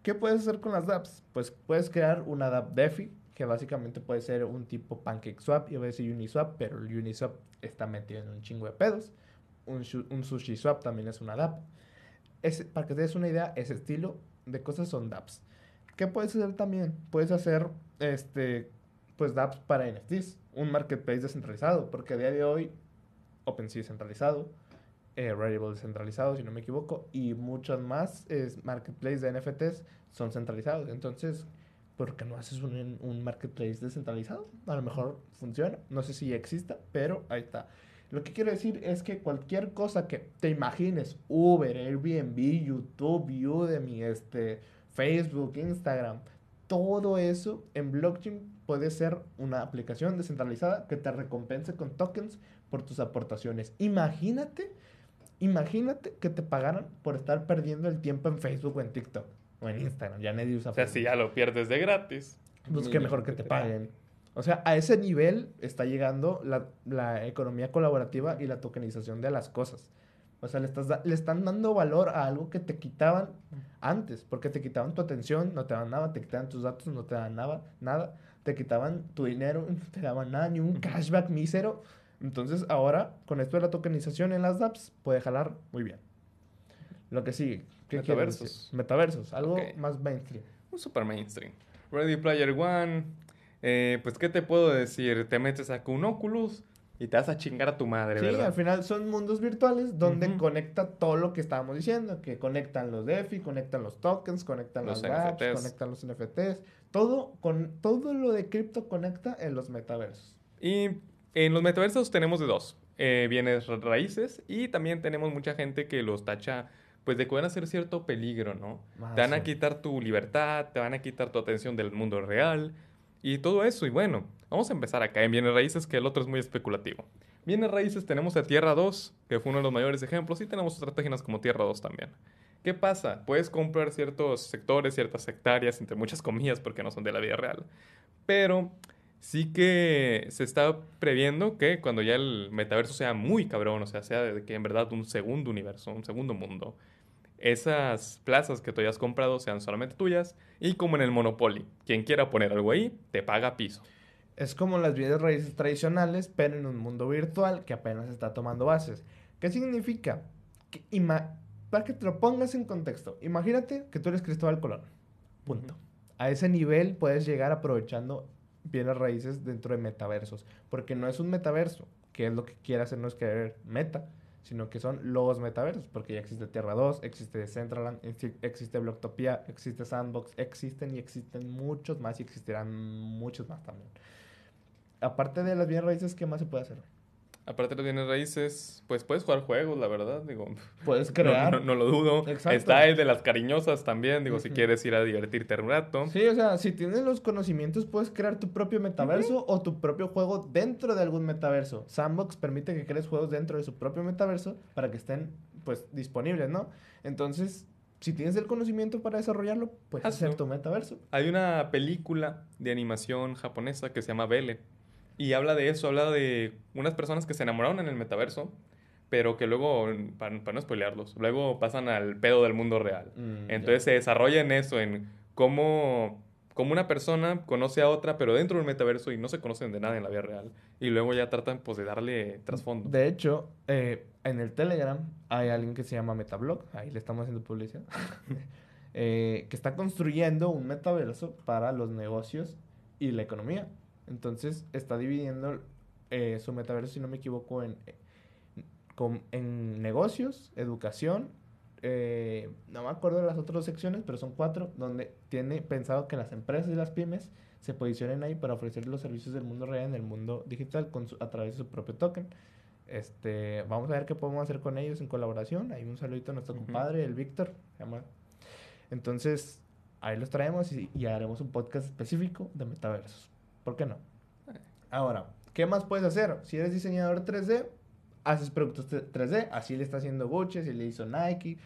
¿Qué puedes hacer con las dApps? Pues puedes crear una dApp DeFi, que básicamente puede ser un tipo PancakeSwap, iba a decir Uniswap, pero el Uniswap está metido en un chingo de pedos. Un, un SushiSwap también es una dApp. Ese- para que te des una idea, ese estilo de cosas son dApps. ¿Qué puedes hacer también? Puedes hacer este, pues dApps para NFTs, un marketplace descentralizado, porque a día de hoy OpenSea es centralizado, eh, Rarible descentralizado, si no me equivoco, y muchos más es, marketplaces de NFTs son centralizados. Entonces, ¿por qué no haces un, un marketplace descentralizado? A lo mejor funciona, no sé si ya exista, pero ahí está. Lo que quiero decir es que cualquier cosa que te imagines, Uber, Airbnb, YouTube, Udemy, este, Facebook, Instagram, todo eso en blockchain puede ser una aplicación descentralizada que te recompense con tokens por tus aportaciones. Imagínate, imagínate que te pagaran por estar perdiendo el tiempo en Facebook o en TikTok o en Instagram. Ya nadie usa O sea, si Facebook. ya lo pierdes de gratis. Pues qué mejor que te paguen. O sea, a ese nivel está llegando la, la economía colaborativa y la tokenización de las cosas. O sea, le, estás le están dando valor a algo que te quitaban antes, porque te quitaban tu atención, no te daban nada, te quitaban tus datos, no te daban nada, nada, te quitaban tu dinero, no te daban nada, ni un cashback mísero. Entonces, ahora, con esto de la tokenización en las apps, puede jalar muy bien. Lo que sigue. ¿qué quieres Metaversos. Metaversos, algo más mainstream. Un super mainstream. Ready Player One. eh, pues, ¿qué te puedo decir? Te metes a un Oculus y te vas a chingar a tu madre, Sí, ¿verdad? al final son mundos virtuales donde Ujú. conecta todo lo que estábamos diciendo, que conectan los DeFi, conectan los tokens, conectan Los las apps, conectan los NFTs, todo con todo lo de cripto conecta en los metaversos. Y en los metaversos tenemos de dos. Eh, bienes ra- raíces y también tenemos mucha gente que los tacha pues de que van a ser cierto peligro, ¿no? Ah, te van a sí. quitar tu libertad, te van a quitar tu atención del mundo real y todo eso. Y bueno, vamos a empezar acá en Bienes Raíces, que el otro es muy especulativo. Bienes Raíces tenemos a Tierra 2, que fue uno de los mayores ejemplos, y tenemos otras páginas como Tierra 2 también. ¿Qué pasa? Puedes comprar ciertos sectores, ciertas hectáreas, entre muchas comillas, porque no son de la vida real. Pero sí que se está previendo que cuando ya el metaverso sea muy cabrón, o sea, sea de que en verdad un segundo universo, un segundo mundo, esas plazas que tú hayas comprado sean solamente tuyas y como en el Monopoly, quien quiera poner algo ahí, te paga piso. Es como las bienes raíces tradicionales, pero en un mundo virtual que apenas está tomando bases. ¿Qué significa? Que para que te lo pongas en contexto, imagínate que tú eres Cristóbal Colón. Punto. A ese nivel puedes llegar aprovechando bienes raíces dentro de metaversos. Porque no es un metaverso, que es lo que quiere hacernos creer meta, sino que son los metaversos. Porque ya existe Tierra 2, existe Decentraland, exi- existe Blocktopia, existe Sandbox, existen y existen muchos más y existirán muchos más también. Aparte de las bienes raíces, ¿qué más se puede hacer? Aparte de los bienes raíces, pues puedes jugar juegos, la verdad, digo, Puedes crear. no- no lo dudo. Exacto. Está el de las cariñosas también, digo, si quieres ir a divertirte un rato. Sí, o sea, si tienes los conocimientos, puedes crear tu propio metaverso o tu propio juego dentro de algún metaverso. Sandbox permite que crees juegos dentro de su propio metaverso para que estén, pues, disponibles, ¿no? Entonces, si tienes el conocimiento para desarrollarlo, puedes Hazlo. hacer tu metaverso. Hay una película de animación japonesa que se llama Belle. Y habla de eso, habla de unas personas que se enamoraron en el metaverso, pero que luego, para, no spoilearlos, luego pasan al pedo del mundo real. Mm, Entonces se desarrolla en eso, en cómo, cómo una persona conoce a otra, pero dentro del metaverso y no se conocen de nada en la vida real. Y luego ya tratan pues de darle trasfondo. De hecho, eh, en el Telegram hay alguien que se llama Metablog, ahí le estamos haciendo publicidad, eh, que está construyendo un metaverso para los negocios y la economía. Entonces está dividiendo eh, su metaverso, si no me equivoco, en, eh, en negocios, educación, eh, no me acuerdo de las otras dos secciones, pero son cuatro, donde tiene pensado que las empresas y las pymes se posicionen ahí para ofrecer los servicios del mundo real en el mundo digital con su- a través de su propio token. Este, vamos a ver qué podemos hacer con ellos en colaboración. Hay un saludito a nuestro compadre, el Víctor. Entonces, ahí los traemos y, y haremos un podcast específico de metaversos. ¿Por qué no? Ahora, ¿qué más puedes hacer? Si eres diseñador 3D, haces productos t- 3D. Así le está haciendo Gucci, así le hizo Nike.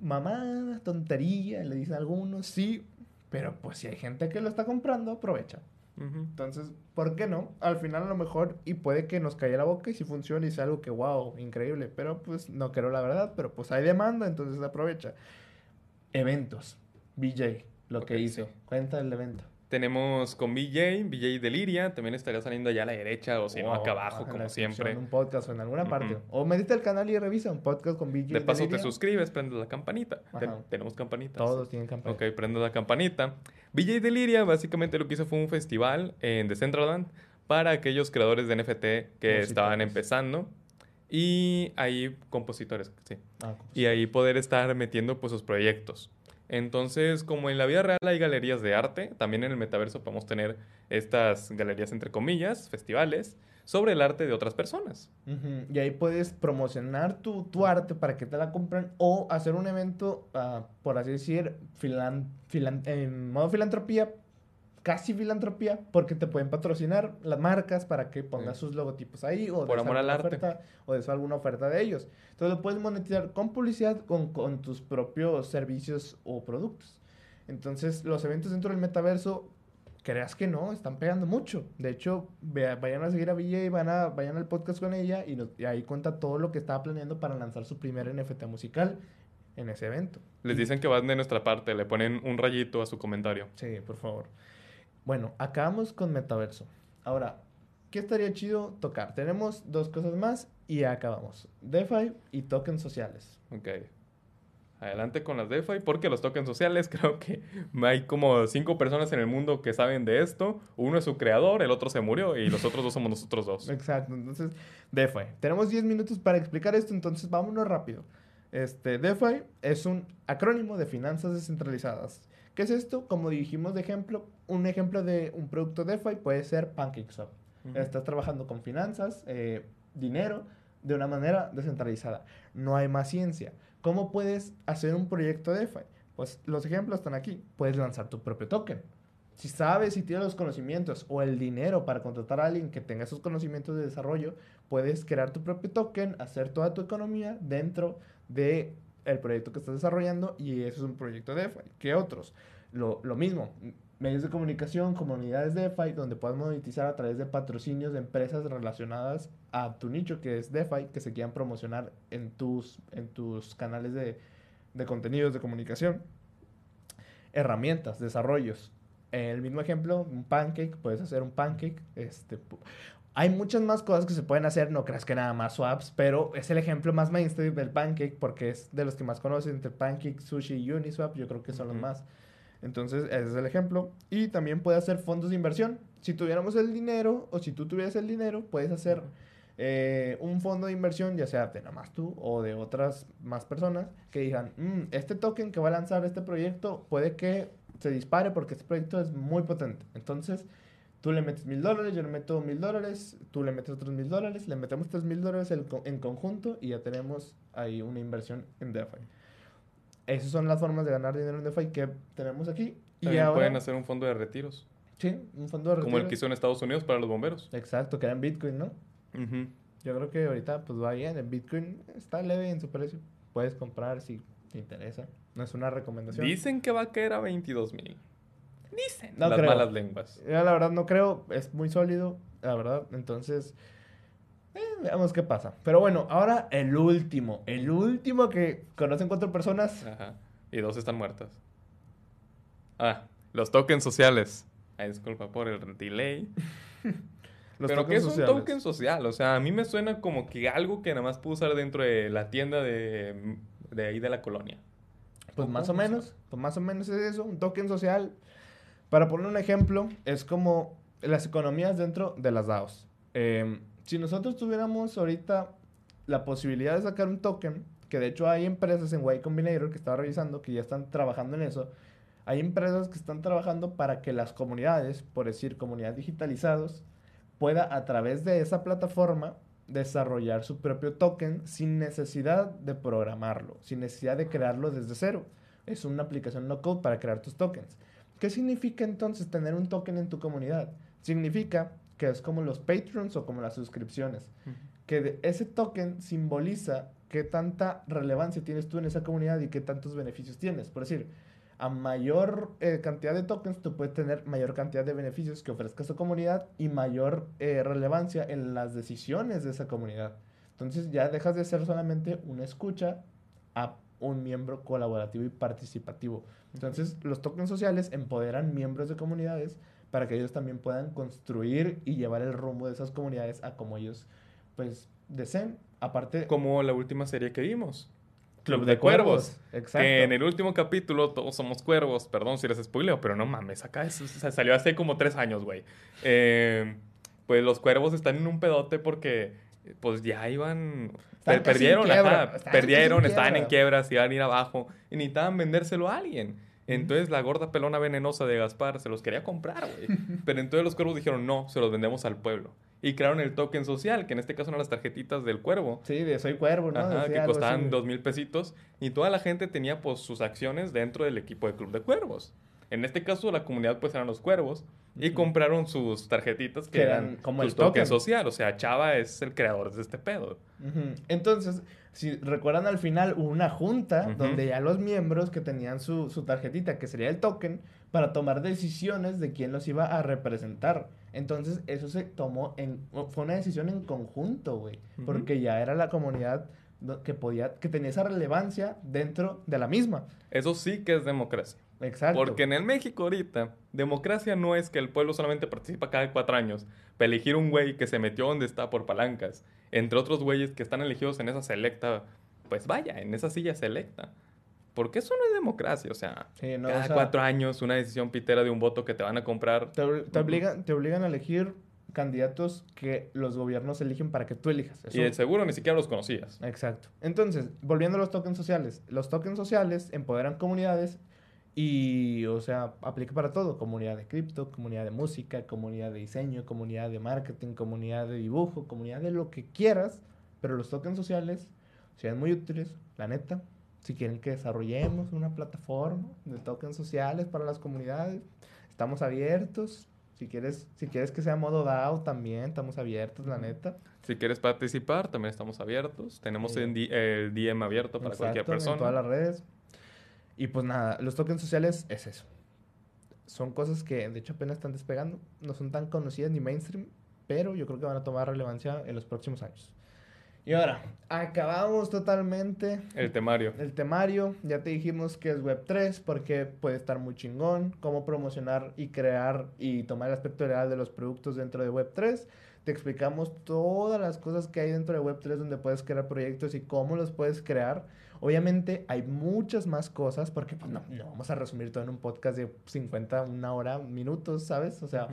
Mamá, tontería, le dicen algunos, sí. Pero pues si hay gente que lo está comprando, aprovecha. Entonces, ¿por qué no? Al final a lo mejor y puede que nos caiga la boca y si funciona y sea algo que, wow, increíble. Pero pues no quiero la verdad, pero pues hay demanda, entonces aprovecha. Eventos. BJ, lo que hizo. sí. Cuenta el evento. Tenemos con BJ, BJ Deliria, también estaría saliendo allá a la derecha o si no O acá abajo, como siempre. Un podcast o en alguna parte. Ujú. O medita el canal y revisa un podcast con BJ. De paso te Deliria. suscribes, prendes la campanita. Te- Ajá. tenemos campanitas. Todos tienen campaña. Ok, prende la campanita. BJ Deliria básicamente lo que hizo fue un festival en Decentraland para aquellos creadores de NFT que estaban Compositores. empezando. Y ahí, compositores, sí. Ah, Y ahí poder estar metiendo pues sus proyectos. Entonces, como en la vida real hay galerías de arte, también en el metaverso podemos tener estas galerías entre comillas, festivales, sobre el arte de otras personas. Y ahí puedes promocionar tu, tu arte para que te la compren o hacer un evento, ah, por así decir, filan, filan- en modo filantropía, casi filantropía, porque te pueden patrocinar las marcas para que pongas Sí. sus logotipos ahí o Por amor al arte. oferta, o des alguna oferta de ellos. Entonces lo puedes monetizar con publicidad con, con tus propios servicios o productos. Entonces los eventos dentro del metaverso creas que no, están pegando mucho. De hecho, vayan a seguir a VJ, van a, vayan al podcast con ella y, nos- y ahí cuenta todo lo que estaba planeando para lanzar su primer NFT musical en ese evento. Les dicen que van de nuestra parte, le ponen un rayito a su comentario. Sí, por favor. Bueno, acabamos con metaverso. Ahora, ¿qué estaría chido tocar? Tenemos dos cosas más y acabamos. DeFi y tokens sociales. Ok. Adelante con las DeFi, porque los tokens sociales creo que hay como cinco personas en el mundo que saben de esto. Uno es su creador, el otro se murió y los otros dos somos nosotros dos. Exacto, entonces, DeFi. Tenemos 10 minutos para explicar esto, entonces vámonos rápido. Este, DeFi es un acrónimo de finanzas descentralizadas. ¿Qué es esto? Como dijimos de ejemplo, un ejemplo de un producto DeFi puede ser PancakeSwap. Ujú. Estás trabajando con finanzas, eh, dinero, de una manera descentralizada. No hay más ciencia. ¿Cómo puedes hacer un proyecto DeFi? Pues los ejemplos están aquí. Puedes lanzar tu propio token. Si sabes y tienes los conocimientos o el dinero para contratar a alguien que tenga esos conocimientos de desarrollo, puedes crear tu propio token, hacer toda tu economía dentro de el proyecto que estás desarrollando y eso es un proyecto DeFi. ¿Qué otros? Lo, lo mismo, medios de comunicación, comunidades DeFi, donde puedes monetizar a través de patrocinios de empresas relacionadas a tu nicho, que es DeFi, que se quieran promocionar en tus, en tus canales de, de contenidos de comunicación. Herramientas, desarrollos. El mismo ejemplo, un pancake, puedes hacer un pancake. Este, hay muchas más cosas que se pueden hacer, no creas que nada más swaps, pero es el ejemplo más mainstream del pancake porque es de los que más conocen, entre pancake, sushi y uniswap, yo creo que son los más. Entonces, ese es el ejemplo. Y también puede hacer fondos de inversión. Si tuviéramos el dinero o si tú tuvieras el dinero, puedes hacer eh, un fondo de inversión, ya sea de nada más tú o de otras más personas, que digan, mm, este token que va a lanzar este proyecto puede que se dispare porque este proyecto es muy potente. Entonces, tú le metes mil dólares, yo le meto mil dólares, tú le metes otros mil dólares, le metemos tres mil dólares en conjunto y ya tenemos ahí una inversión en DeFi. Esas son las formas de ganar dinero en DeFi que tenemos aquí. y ahora, pueden hacer un fondo de retiros. Sí, un fondo de retiros. Como el que hizo en Estados Unidos para los bomberos. Exacto, que era en Bitcoin, ¿no? Yo creo que ahorita pues va bien. El Bitcoin está leve en su precio. Puedes comprar si te interesa. No es una recomendación. Dicen que va a caer a 22 mil. Dicen las malas lenguas. Yo la verdad no creo. Es muy sólido, la verdad. Entonces, eh, veamos qué pasa. Pero bueno, ahora el último. El último que conocen cuatro personas. Ajá. Y dos están muertas. Ah, los tokens sociales. Ay, disculpa por el delay. Pero ¿qué es un token social? O sea, a mí me suena como que algo que nada más puedo usar dentro de la tienda de, de ahí de la colonia. Pues más o menos, pues más o menos es eso, un token social. Para poner un ejemplo, es como las economías dentro de las DAOs. Em, si nosotros tuviéramos ahorita la posibilidad de sacar un token, que de hecho hay empresas en Y Combinator que estaba revisando que ya están trabajando en eso, hay empresas que están trabajando para que las comunidades, por decir comunidades digitalizados, pueda a través de esa plataforma desarrollar su propio token sin necesidad de programarlo, sin necesidad de crearlo desde cero. Es una aplicación no code para crear tus tokens. ¿Qué significa entonces tener un token en tu comunidad? Significa que es como los patrons o como las suscripciones, que ese token simboliza qué tanta relevancia tienes tú en esa comunidad y qué tantos beneficios tienes. Por decir, a mayor eh, cantidad de tokens, tú puedes tener mayor cantidad de beneficios que ofrezca esa comunidad y mayor eh, relevancia en las decisiones de esa comunidad. Entonces ya dejas de ser solamente una escucha a un miembro colaborativo y participativo. Entonces los tokens sociales empoderan miembros de comunidades para que ellos también puedan construir y llevar el rumbo de esas comunidades a como ellos pues deseen. Aparte... Como la última serie que vimos. Club de, Cuervos. Exacto. Que en el último capítulo todos somos cuervos. Perdón si les spoileo, pero no mames, acá salió hace como tres años, güey. Eh, pues los cuervos están en un pedote porque pues ya iban... perdieron, perdieron, estaban en quiebras, iban a ir abajo y necesitaban vendérselo a alguien. Entonces la gorda pelona venenosa de Gaspar se los quería comprar, güey. Pero entonces los cuervos dijeron, no, se los vendemos al pueblo y crearon el token social, que en este caso eran las tarjetitas del cuervo. Sí, de Soy Cuervo, ¿no? Ajá, que costaban dos mil pesitos y toda la gente tenía pues sus acciones dentro del equipo de Club de Cuervos. En este caso la comunidad pues eran los cuervos y compraron sus tarjetitas que, eran, como el token social, o sea, Chava es el creador de este pedo. Entonces, si recuerdan al final hubo una junta donde ya los miembros que tenían su, su tarjetita, que sería el token, para tomar decisiones de quién los iba a representar. Entonces, eso se tomó en. Fue una decisión en conjunto, güey. Porque ya era la comunidad que podía. que tenía esa relevancia dentro de la misma. Eso sí que es democracia. Exacto. Porque en el México ahorita, democracia no es que el pueblo solamente participa cada cuatro años para elegir un güey que se metió donde está por palancas, entre otros güeyes que están elegidos en esa selecta, pues vaya, en esa silla selecta. Porque eso no es democracia, o sea, cada cuatro años una decisión pitera de un voto que te van a comprar. Te, obligan, te obligan a elegir candidatos que los gobiernos eligen para que tú elijas. Y de seguro ni siquiera los conocías. Exacto. Entonces, volviendo a los tokens sociales. Los tokens sociales empoderan comunidades y, o sea, aplica para todo. Comunidad de cripto, comunidad de música, comunidad de diseño, comunidad de marketing, comunidad de dibujo, comunidad de lo que quieras. Pero los tokens sociales sean muy útiles, la neta si quieren que desarrollemos una plataforma de tokens sociales para las comunidades, estamos abiertos. Si quieres, si quieres que sea modo DAO también, estamos abiertos, la neta. Si quieres participar, también estamos abiertos. Tenemos el, DM abierto para cualquier persona. En todas las redes. Y pues nada, los tokens sociales es eso. Son cosas que de hecho apenas están despegando. No son tan conocidas ni mainstream, pero yo creo que van a tomar relevancia en los próximos años. Y ahora, acabamos totalmente. El temario. El temario. Ya te dijimos que es Web3 porque puede estar muy chingón. Cómo promocionar y crear y tomar el aspecto real de los productos dentro de Web3. Te explicamos todas las cosas que hay dentro de Web3 donde puedes crear proyectos y cómo los puedes crear. Obviamente hay muchas más cosas porque pues, no, no vamos a resumir todo en un podcast de 50, una hora, minutos, ¿sabes? O sea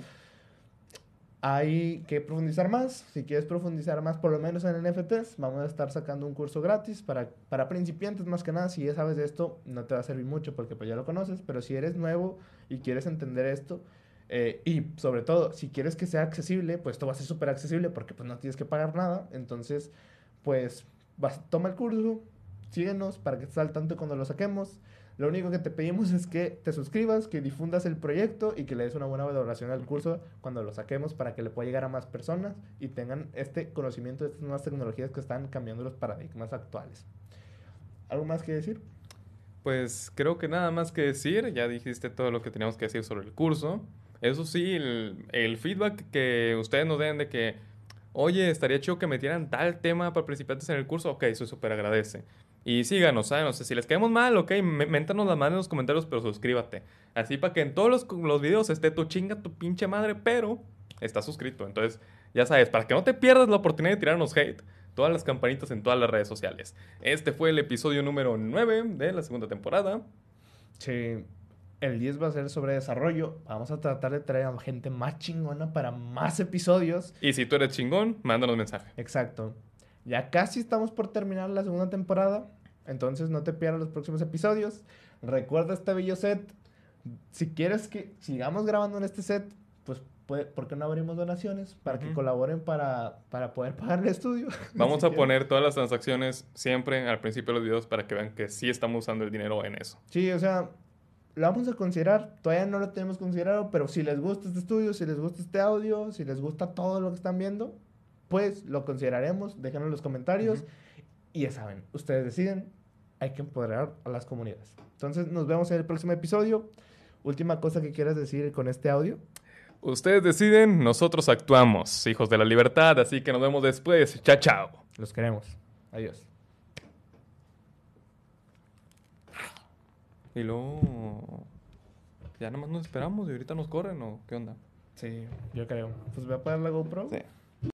hay que profundizar más. Si quieres profundizar más, por lo menos en NFTs, vamos a estar sacando un curso gratis para, para principiantes más que nada. Si ya sabes de esto, no te va a servir mucho porque pues ya lo conoces, pero si eres nuevo y quieres entender esto, eh, y sobre todo, si quieres que sea accesible, pues esto va a ser súper accesible porque pues no tienes que pagar nada. Entonces, pues vas, toma el curso, síguenos para que estés al tanto cuando lo saquemos. Lo único que te pedimos es que te suscribas, que difundas el proyecto y que le des una buena valoración al curso cuando lo saquemos para que le pueda llegar a más personas y tengan este conocimiento de estas nuevas tecnologías que están cambiando los paradigmas actuales. ¿Algo más que decir? Pues creo que nada más que decir, ya dijiste todo lo que teníamos que decir sobre el curso. Eso sí, el, feedback que ustedes nos den de que, oye, estaría chido que metieran tal tema para principiantes en el curso, ok, eso súper agradece. Y síganos, ¿saben? O sea, si les caemos mal, ok, méntanos la mano en los comentarios, pero suscríbete. Así para que en todos los, los videos esté tu chinga, tu pinche madre, pero está suscrito. Entonces, ya sabes, para que no te pierdas la oportunidad de tirarnos hate, todas las campanitas en todas las redes sociales. Este fue el episodio número 9 de la segunda temporada. Sí, el 10 va a ser sobre desarrollo. Vamos a tratar de traer a gente más chingona para más episodios. Y si tú eres chingón, mándanos mensaje. Exacto. Ya casi estamos por terminar la segunda temporada. Entonces no te pierdas los próximos episodios. Recuerda este bello set. Si quieres que sigamos grabando en este set, pues ¿por qué no abrimos donaciones? Para que colaboren para, para poder pagar el estudio. Vamos a poner todas las transacciones siempre al principio de los videos para que vean que sí estamos usando el dinero en eso. Sí, o sea, lo vamos a considerar. Todavía no lo tenemos considerado, pero si les gusta este estudio, si les gusta este audio, si les gusta todo lo que están viendo, pues lo consideraremos. Déjenlo en los comentarios. Y ya saben, ustedes deciden hay que empoderar a las comunidades. Entonces, nos vemos en el próximo episodio. Última cosa que quieras decir con este audio. Ustedes deciden, nosotros actuamos, hijos de la libertad, así que nos vemos después. Chao, chao. Los queremos. Adiós. Y luego... Ya nada más nos esperamos y ahorita nos corren o qué onda. Sí, yo creo. Pues voy a poner la GoPro. Sí.